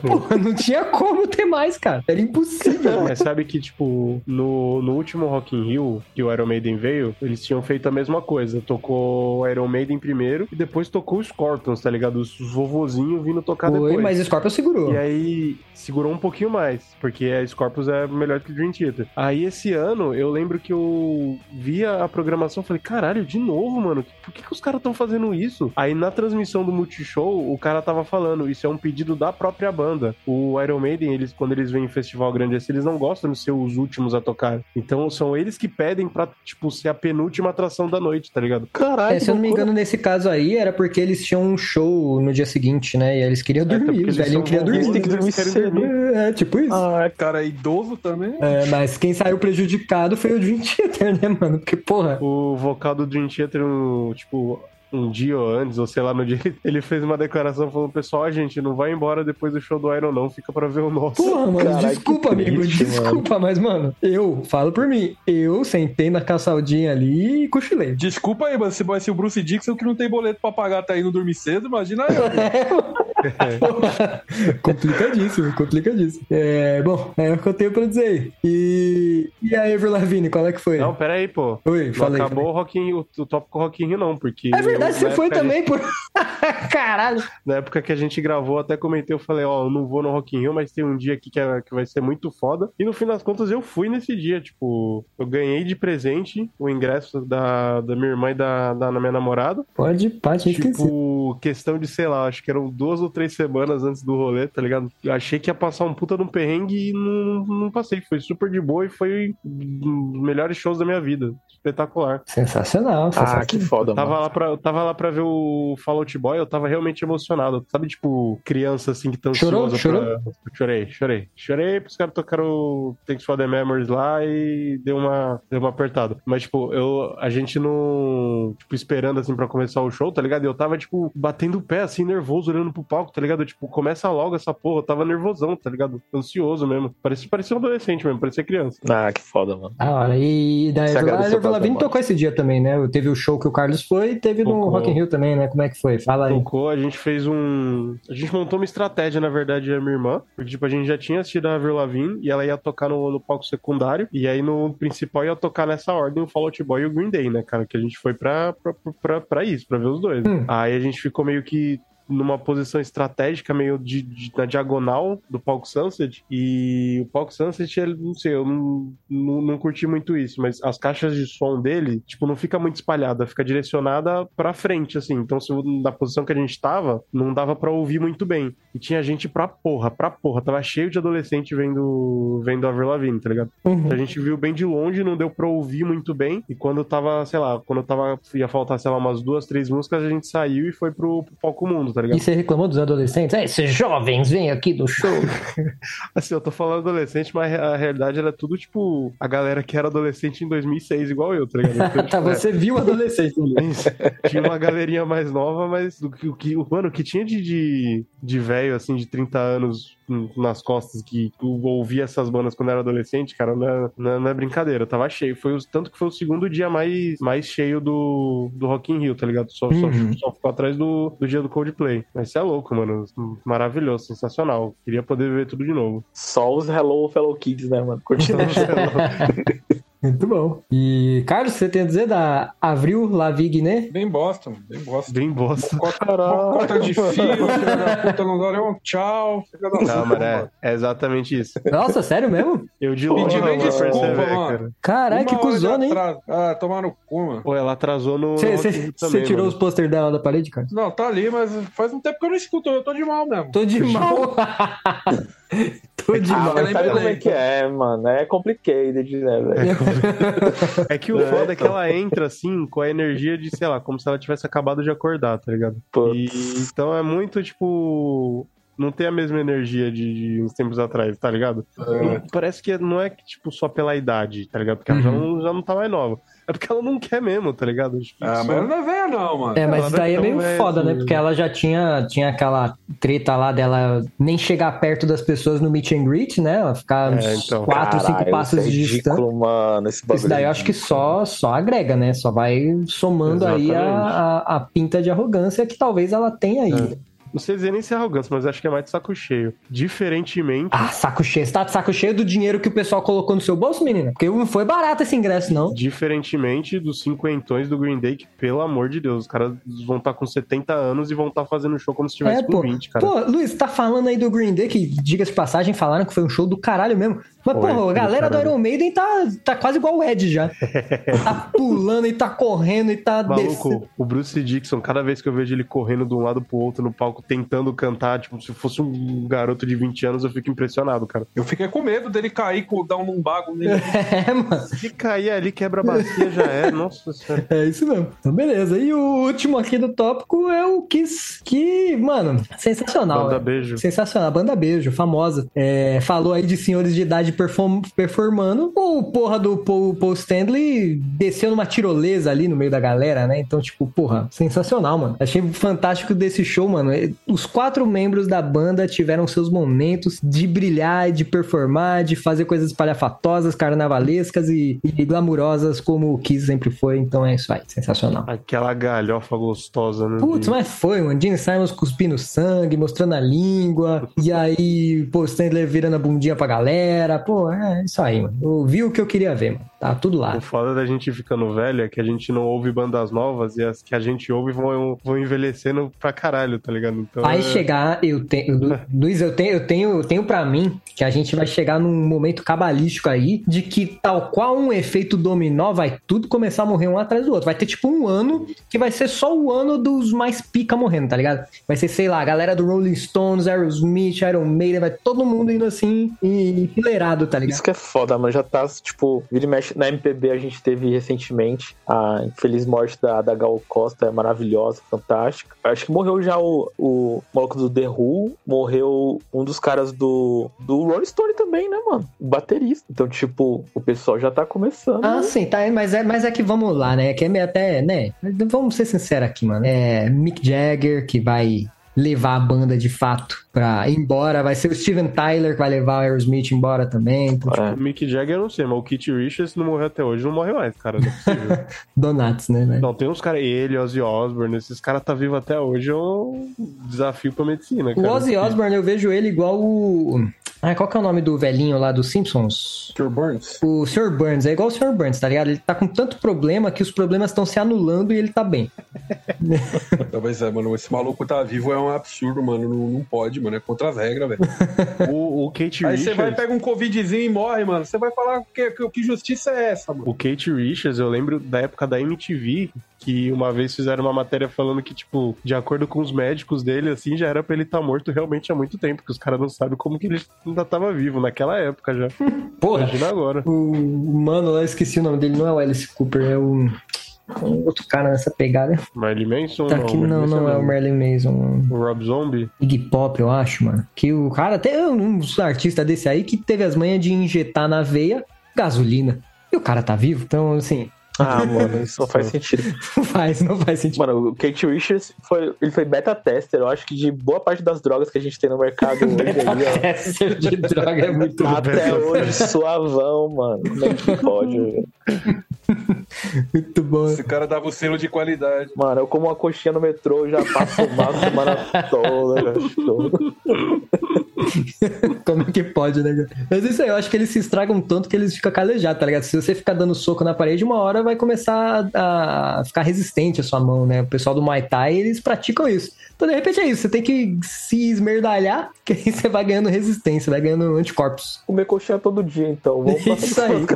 Porra, não tinha como ter mais, cara. Era impossível. Mas sabe que, tipo, no, no último Rock in Rio, que o Iron Maiden veio, eles tinham feito a mesma coisa. Tocou o Iron Maiden primeiro e depois tocou os Scorpions, tá ligado? Os vovozinhos vindo tocar Foi, depois. mas o Scorpion segurou. E aí segurou um pouquinho mais, porque a Scorpions é melhor que o Dream Theater. Aí esse ano eu lembro que eu via a programação e falei, caralho, de novo, mano, por que, que os caras estão fazendo isso? Aí na transmissão do Multishow, o cara tava falando, isso é um pedido da própria banda. O Iron Maiden, eles, quando eles vêm em festival grande assim, eles não gostam de ser os últimos a tocar. Então são eles que pedem pra, tipo, ser a penúltima atração da noite, tá ligado? Caralho, É, se eu não me engano, nesse caso aí, era porque eles tinham um show no dia seguinte, né? E eles queriam É, até dormir, velhinhos são queriam dormir. Tem que dormir eles querem cedo. dormir. É, tipo isso. Ah, Cara, idoso também. É, mas quem saiu prejudicado foi o Dream Theater, né, mano? Porque, porra. O vocal do Dream Theater, tipo, um dia ou antes, ou sei lá, no dia, ele fez uma declaração falando, pessoal, a gente não vai embora depois do show do Iron não, fica pra ver o nosso. Porra, mano, desculpa, amigo, triste, desculpa, mas, mano, eu falo por mim. Eu sentei na calçadinha ali e cochilei. Desculpa aí, mas se vai ser o Bruce Dixon que não tem boleto pra pagar tá indo dormir cedo, imagina eu. (laughs) (laughs) (laughs) complicadíssimo, complicadíssimo. É, bom, é o que eu tenho pra dizer aí. E, e aí, Ever Lavigne, qual é que foi? Não, pera aí, pô. Oi, Não falei. acabou o, Rock in o tópico Rock in Rio não, porque... É verdade, você foi a também, por. (laughs) Caralho. Na época que a gente gravou, até comentei, eu falei, ó, eu não vou no Rock in Rio, mas tem um dia aqui que, é- que vai ser muito foda. E no fim das contas eu fui nesse dia, tipo, eu ganhei de presente o ingresso da, da minha irmã e da, da minha namorada. Pode, pode. Tipo, questão de, sei lá, acho que eram duas ou três semanas antes do rolê, tá ligado? Eu achei que ia passar um puta de um perrengue e não, não passei. Foi super de boa e foi um dos melhores shows da minha vida. Espetacular. Sensacional, Ah, sensacional. que foda, Eu tava mano. lá, pra, eu tava lá pra ver o Fallout Boy, eu tava realmente emocionado. Sabe, tipo, criança assim que tão Chorou? ansiosa Chorou? pra... Chorei, chorei. Chorei porque os caras tocaram o Thanks for the Memories lá e deu uma, deu uma apertada. Mas, tipo, eu, a gente não... Tipo, esperando assim pra começar o show, tá ligado? E eu tava, tipo, batendo o pé, assim, nervoso, olhando pro palco, tá ligado? Tipo, começa logo essa porra. Eu tava nervosão, tá ligado? Ansioso mesmo. Parecia, parecia um adolescente mesmo, parecia criança. Ah, que foda, mano. Da hora. E da Você agradeceu Ever pela Lavigne tocou esse dia também, né? Teve o show que o Carlos foi e teve no Tocou. Rock in Rio também, né? Como é que foi? Fala aí. Tocou, a gente fez um. A gente montou uma estratégia, na verdade, a minha irmã. Porque, tipo, a gente já tinha assistido a Avril Lavigne e ela ia tocar no, no palco secundário. E aí no principal ia tocar nessa ordem o Fallout Boy e o Green Day, né, cara? Que a gente foi pra, pra, pra, pra isso, pra ver os dois. Hum. Aí a gente ficou meio que numa posição estratégica meio de, de- na diagonal do palco Sunset e o palco Sunset, ele, não sei, eu não, não, não curti muito isso, mas as caixas de som dele, tipo, não fica muito espalhada, fica direcionada pra frente, assim, então se, na posição que a gente tava, não dava pra ouvir muito bem, e tinha gente pra porra, pra porra, tava cheio de adolescente vendo, vendo a Avril Lavigne, tá ligado? Uhum. A gente viu bem de longe, não deu pra ouvir muito bem. E quando tava, sei lá, quando tava, ia faltar, sei lá, umas duas, três músicas, a gente saiu e foi pro, pro palco mundo, tá ligado? E você reclamou dos adolescentes? É, esses jovens vêm aqui do show. (laughs) Assim, eu tô falando adolescente, mas a realidade era tudo, tipo, a galera que era adolescente em 2006, igual eu, tá ligado? Então, tá, (laughs) tipo, é, você viu adolescente. isso. Tinha uma galerinha mais nova, mas o que, o que, mano, o que tinha de, de, de velho, assim, de 30 anos nas costas que ouvia essas bandas quando era adolescente, cara, não é, não é- não é brincadeira, tava cheio. Foi o, tanto que foi o segundo dia mais, mais cheio do, do Rock in Rio, tá ligado? Só, só- Uhum. só ficou atrás do, do dia do Coldplay. Mas isso é louco, mano. Maravilhoso, sensacional. Queria poder ver tudo de novo. Só os Hello Fellow Kids, né, mano? Curtindo. (laughs) (laughs) Muito bom. E, Carlos, você tem a dizer da Avril Lavigne? Bem bosta, mano, bem bosta. Bem bosta. Corta de fio, filho da puta, não dá um tchau. Não, mano, é, é exatamente isso. Nossa, sério mesmo? Eu de longe pra desculpa, perceber, mano. cara. Caralho, que cuzona, hein? atraso. Ah, tomar no cu, mano. Pô, ela atrasou no. Você tirou mano. os pôster dela da parede, Carlos? Não, tá ali, mas faz um tempo que eu não escuto, eu tô de mal mesmo. Tô de (laughs) mal. (laughs) Tô de Ah, sabe como é que é, mano? É complicated, né, velho? É (laughs) que o foda é que ela entra assim com a energia de, sei lá, como se ela tivesse acabado de acordar, tá ligado? E, então é muito tipo. Não tem a mesma energia de, de uns tempos atrás, tá ligado? Não- parece que não é que, tipo, só pela idade, tá ligado? Porque ela já, Uhum. não, já não tá mais nova. É porque ela não quer mesmo, tá ligado? Que Ah, mas ela não é velha, não, mano. É, mas Ela isso daí é é meio foda, né? Porque ela já tinha, tinha aquela treta lá dela nem chegar perto das pessoas no meet and greet, né? Ela ficar uns É, então. 4, 5 Caralho, passos isso é de distância. ridículo, mano. Esse bagulho. Isso daí eu acho que só, só agrega, né? Só vai somando aí a, Exatamente. a, a pinta de arrogância que talvez ela tenha aí. Não sei dizer nem se é arrogância, mas acho que é mais de saco cheio. Diferentemente. Ah, saco cheio. Você tá de saco cheio do dinheiro que o pessoal colocou no seu bolso, menina? Porque não foi barato esse ingresso, não. Diferentemente dos cinquentões do Green Day, que, pelo amor de Deus, os caras vão estar com 70 anos e vão estar fazendo show como se estivesse É, com pô. 20, cara. Pô, Luiz, tá falando aí do Green Day, que, diga-se passagem, falaram que foi um show do caralho mesmo. Mas, Foi, porra, a galera do. Iron Maiden tá, tá quase igual o Ed já. (laughs) tá pulando e tá correndo e tá descendo. Maluco, o Bruce Dixon, cada vez que eu vejo ele correndo de um lado pro outro no palco, tentando cantar, tipo, se fosse um garoto de 20 anos, eu fico impressionado, cara. Eu fiquei com medo dele cair com dar um lumbago nele. (laughs) É, mano. Se cair ali, quebra a bacia, já é. Nossa senhora. É isso mesmo. Então, beleza. E o último aqui do tópico é o Kiss, que, mano, sensacional. Banda é. beijo. Sensacional, banda beijo, famosa. É, falou aí de senhores de idade perform- performando. O porra do Paul, Paul Stanley desceu numa tirolesa ali no meio da galera, né? Então, tipo, porra, sensacional, mano. Achei fantástico desse show, mano. Os quatro membros da banda tiveram seus momentos de brilhar, de performar, de fazer coisas espalhafatosas, carnavalescas e, e glamurosas, como o Kiss sempre foi. Então é isso aí, sensacional. Aquela galhofa gostosa, né? Putz, mas foi, mano. Gene Simons cuspindo sangue, mostrando a língua. E aí, pô, Stanley virando a bundinha pra galera. Pô, é isso aí, mano. Eu vi o que eu queria ver, mano. Tá tudo lá. O foda da gente ficando velho é que a gente não ouve bandas novas e as que a gente ouve vão, vão envelhecendo pra caralho, tá ligado? Então, Vai é- chegar, eu tenho. Lu- Luiz, eu tenho, eu tenho, eu tenho para mim que a gente vai chegar num momento cabalístico aí de que, tal qual um efeito dominó, vai tudo começar a morrer um atrás do outro. Vai ter tipo um ano que vai ser só o ano dos mais pica morrendo, tá ligado? Vai ser, sei lá, a galera do Rolling Stones, Aerosmith, Iron Maiden, vai todo mundo indo assim, enfileirado, tá ligado? Isso que é foda, mano. Já tá, tipo, vira e mexe. Na MPB a gente teve recentemente a infeliz morte da, da Gal Costa, é maravilhosa, fantástica. Acho que morreu já o, o maluco do The Who, morreu um dos caras do, do Rolling Stone também, né, mano? O baterista. Então, tipo, o pessoal já tá começando. Ah, sim, tá, mas é, mas é que vamos lá, né? Que é até, né? Vamos ser sinceros aqui, mano. É Mick Jagger que vai levar a banda de fato pra ir embora. Vai ser o Steven Tyler que vai levar o Aerosmith embora também. Então, É. O Mick Jagger eu não sei, mas o Kit Richards não morreu até hoje, não morre mais, cara. Não é possível. (laughs) Donuts, né? não, tem uns caras, ele, Ozzy Osbourne, esses caras tá vivo até hoje, é um desafio pra medicina, O cara. Ozzy Osbourne, eu vejo ele igual o. Ah, qual que é o nome do velhinho lá dos Simpsons? Sr. Burns. O Sr. Burns, é igual o Sr. Burns, tá ligado? Ele tá com tanto problema que os problemas estão se anulando e ele tá bem. (laughs) Talvez é, mano. Esse maluco tá vivo é um absurdo, mano. Não, não pode, mano. É contra as regras, velho. O, o Kate Aí você Richards... vai, pega um covidzinho e morre, mano. Você vai falar que, que, que justiça é essa, mano? O Kate Richards, eu lembro da época da MTV, que uma vez fizeram uma matéria falando que, tipo, de acordo com os médicos dele, assim, já era pra ele estar morto realmente há muito tempo, que os caras não sabem como que ele ainda tava vivo, naquela época já. (laughs) Porra, Imagina agora. o mano lá, esqueci o nome dele, não é o Alice Cooper, é o. um outro cara nessa pegada. Marilyn Manson? Tá aqui, não, Marilyn não é o Marilyn Manson. O Rob Zombie? Iggy Pop, eu acho, mano. Que o cara, até um dos artistas desse aí, que teve as manhas de injetar na veia gasolina. E o cara tá vivo, então, assim, Ah, mano, (laughs) isso não faz sentido. não faz, não faz sentido. Mano, o Kate Richards foi, ele foi beta tester, eu acho que de boa parte das drogas que a gente tem no mercado hoje aí, Tester de droga é muito ó. Até hoje, suavão, mano. Como é que pode, velho? Muito bom. Esse cara dava o selo de qualidade. Mano, eu como uma coxinha no metrô, já passo mal a semana toda, velho. (laughs) Como é que pode, né? Mas isso aí, eu acho que eles se estragam tanto que eles ficam calejados, tá ligado? Se você ficar dando soco na parede, uma hora vai começar a, a ficar resistente a sua mão, né? O pessoal do Muay Thai, eles praticam isso. Então, de repente, é isso. Você tem que se esmerdalhar, (laughs) que aí você vai ganhando resistência, vai ganhando anticorpos. Comer coxinha todo dia, então. Vamos (laughs) passar Isso aí.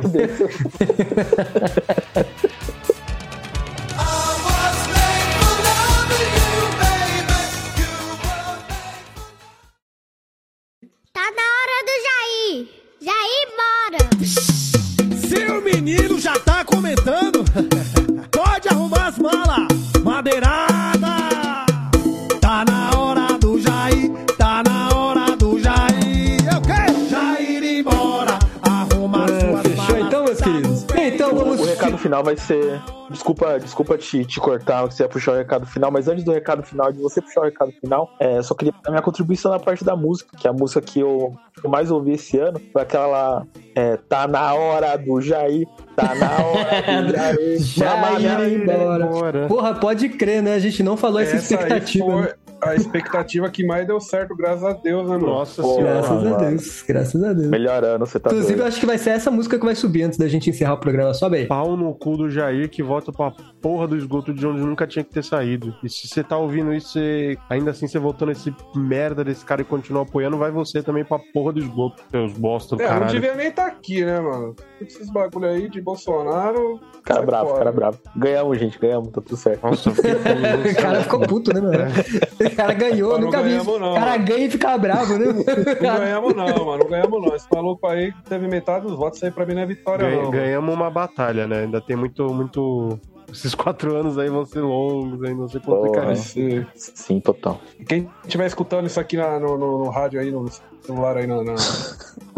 Tá na hora do Jair. Jair, bora. Seu menino já tá comentando. (laughs) Pode arrumar as malas. Madeirada. Tá na hora do Jair. Tá na hora do Jair. Eu quero Jair ir embora. Arruma suas É, fechou malas. então, meus queridos? Então, O, vamos... o recado final vai ser desculpa, desculpa te, te cortar, que você ia puxar o recado final, mas antes do recado final, de você puxar o recado final, é, só queria dar minha contribuição na parte da música, que é a música que eu, que eu mais ouvi esse ano, foi aquela lá, é, tá na hora do Jair, tá na hora do (laughs) Jair. Já Mamãe, ir embora. Embora. Porra, pode crer, né? A gente não falou essa, Essa expectativa. né? foi a expectativa que mais deu certo, graças a Deus, né, mano? Nossa Pô, senhora. Graças a mano. Deus, graças a Deus. Melhor ano, você tá Inclusive, eu doido. acho que vai ser essa música que vai subir antes da gente encerrar o programa. Sobe aí. Pau no cu do Jair que volta pra porra do esgoto de onde nunca tinha que ter saído. E se você tá ouvindo isso, você... ainda assim você voltou nesse merda desse cara e continua apoiando, vai você também pra porra do esgoto. Seus bosta do É, não caralho. devia nem estar aqui, né, mano? Esses bagulho aí de Bolsonaro. Cara bravo, fora. cara bravo. Ganhamos, gente, ganhamos, tá tudo certo. Nossa, (laughs) O cara ficou puto, né, mano? O cara ganhou, não nunca vi não. O cara ganha e fica bravo, né? Não ganhamos, não, mano. Não ganhamos, não. Esse maluco aí teve metade dos votos, aí pra mim não é vitória, Ganha- não. mano. ganhamos uma batalha, né? Ainda tem muito, muito. Esses quatro anos aí vão ser longos, ainda vão ser Porra. complicados. Esse- Sim, total. Quem estiver escutando isso aqui na- no, no- no rádio aí, no celular aí, na, na-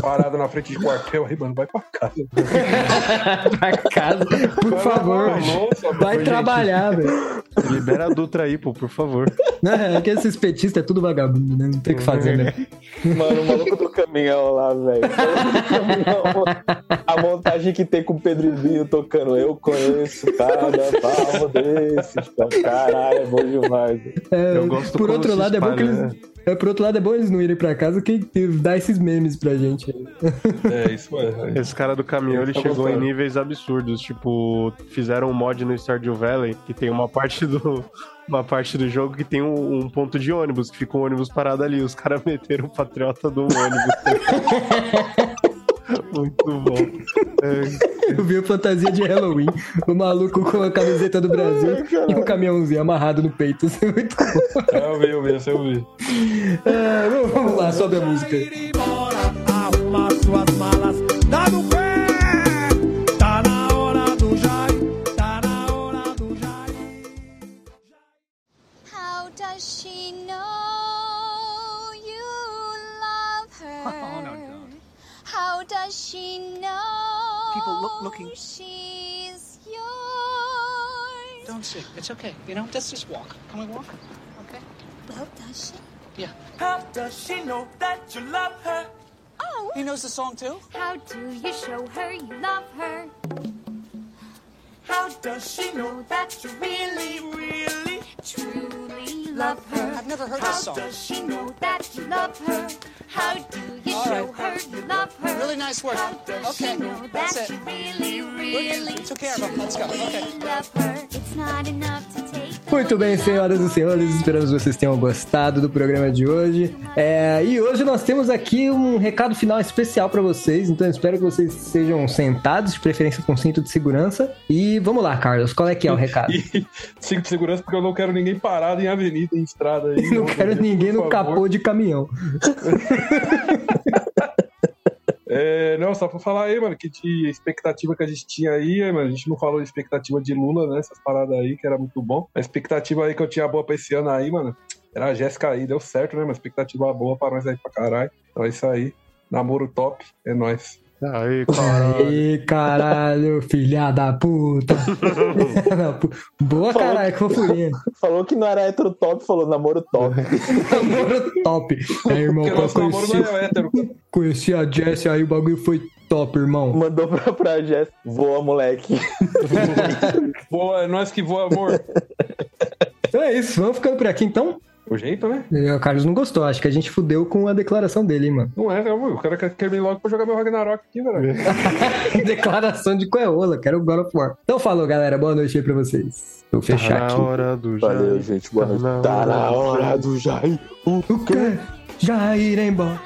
parado na frente de quartel aí, mano, vai pra casa. (laughs) pra casa, por Vai favor. louça, Vai gente. trabalhar, velho. Libera a Dutra aí, pô, por favor. (laughs) Não, é que esses petistas é tudo vagabundo, né? Não tem o que fazer, né? Mano, o maluco do caminhão lá, velho. O maluco do caminhão, A montagem que tem com o Pedrinho tocando. Eu conheço cada palmo desse. Então, caralho, é bom demais. É, Eu gosto por outro lado, é bom que espalha, eles. É, por outro lado, é bom eles não irem pra casa que que dá esses memes pra gente. É, isso é. Esse cara do caminhão, ele Tá chegou em gostando. níveis absurdos. Tipo, fizeram um mod no Stardew Valley que tem uma parte do. Uma parte do jogo que tem um, um ponto de ônibus, que fica um ônibus parado ali. Os caras (laughs) meteram o patriota do ônibus. (laughs) Muito bom. É, Eu vi a fantasia de Halloween, o maluco com a camiseta do Brasil e um caminhãozinho amarrado no peito. Isso é muito bom. É, eu vi, eu vi, eu vi. É, vamos- lá, sobe a música. arruma suas malas, dá no does she know People look- looking- she's yours? Don't sing. It's okay. You know, let's just walk. Can we walk? Okay. Well, does she? Yeah. How does she know that you love her? Oh, He knows the song too. how do you show her you love her? How does she know that you really, really Truly love her. I've never heard How this song. How does she know that you love her? How do you All show right. her you love her? Really nice work. How does Okay, she know that's that it. you really, really, We took care of him. Let's go. Okay. love her? It's not enough to take Muito bem, senhoras e senhores, esperamos que vocês tenham gostado do programa de hoje. É, e hoje nós temos aqui um recado final especial pra vocês, então eu espero que vocês sejam sentados, de preferência com cinto de segurança. E vamos lá, Carlos, qual é que é o (laughs) recado? Cinco de segurança, porque eu não quero ninguém parado em avenida, em estrada aí. (laughs) Não quero ninguém no favor. capô de caminhão. (laughs) É, não, só pra falar aí, mano, que de expectativa que a gente tinha aí, mano, a gente não falou de expectativa de Lula, né? Essas paradas aí, que era muito bom. A expectativa aí que eu tinha boa pra esse ano aí, mano, era a Jéssica aí, deu certo, né? Uma expectativa boa pra nós aí pra caralho. Então é isso aí. Namoro top, é nóis. Aí, caralho. Aí, caralho, filha da puta. Não, (laughs) Boa caralho, que fofurinha. (laughs) Falou que não era hétero top, falou namoro top. (laughs) Namoro top. É, irmão, Porque quando nosso namoro conheci, não é hétero. conheci a Jessie aí, o bagulho foi top, irmão. Mandou pra, pra Jess. Voa, moleque. Boa, é nós que voa, amor. Então é isso, vamos ficando por aqui então. O jeito, né? E O Carlos não gostou, acho que a gente fudeu com a declaração dele, hein, mano. Não é, não, o cara quer quer vir logo pra jogar meu Ragnarok aqui, velho. (laughs) declaração de Coeola, quero o God of War. Então falou, galera, boa noite aí pra vocês. Vou fechar Tá aqui. na hora do Valeu, Jair. gente. Boa Tá noite. Tá na hora do Jair. O quê? Já irei embora.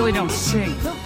Really don't sing.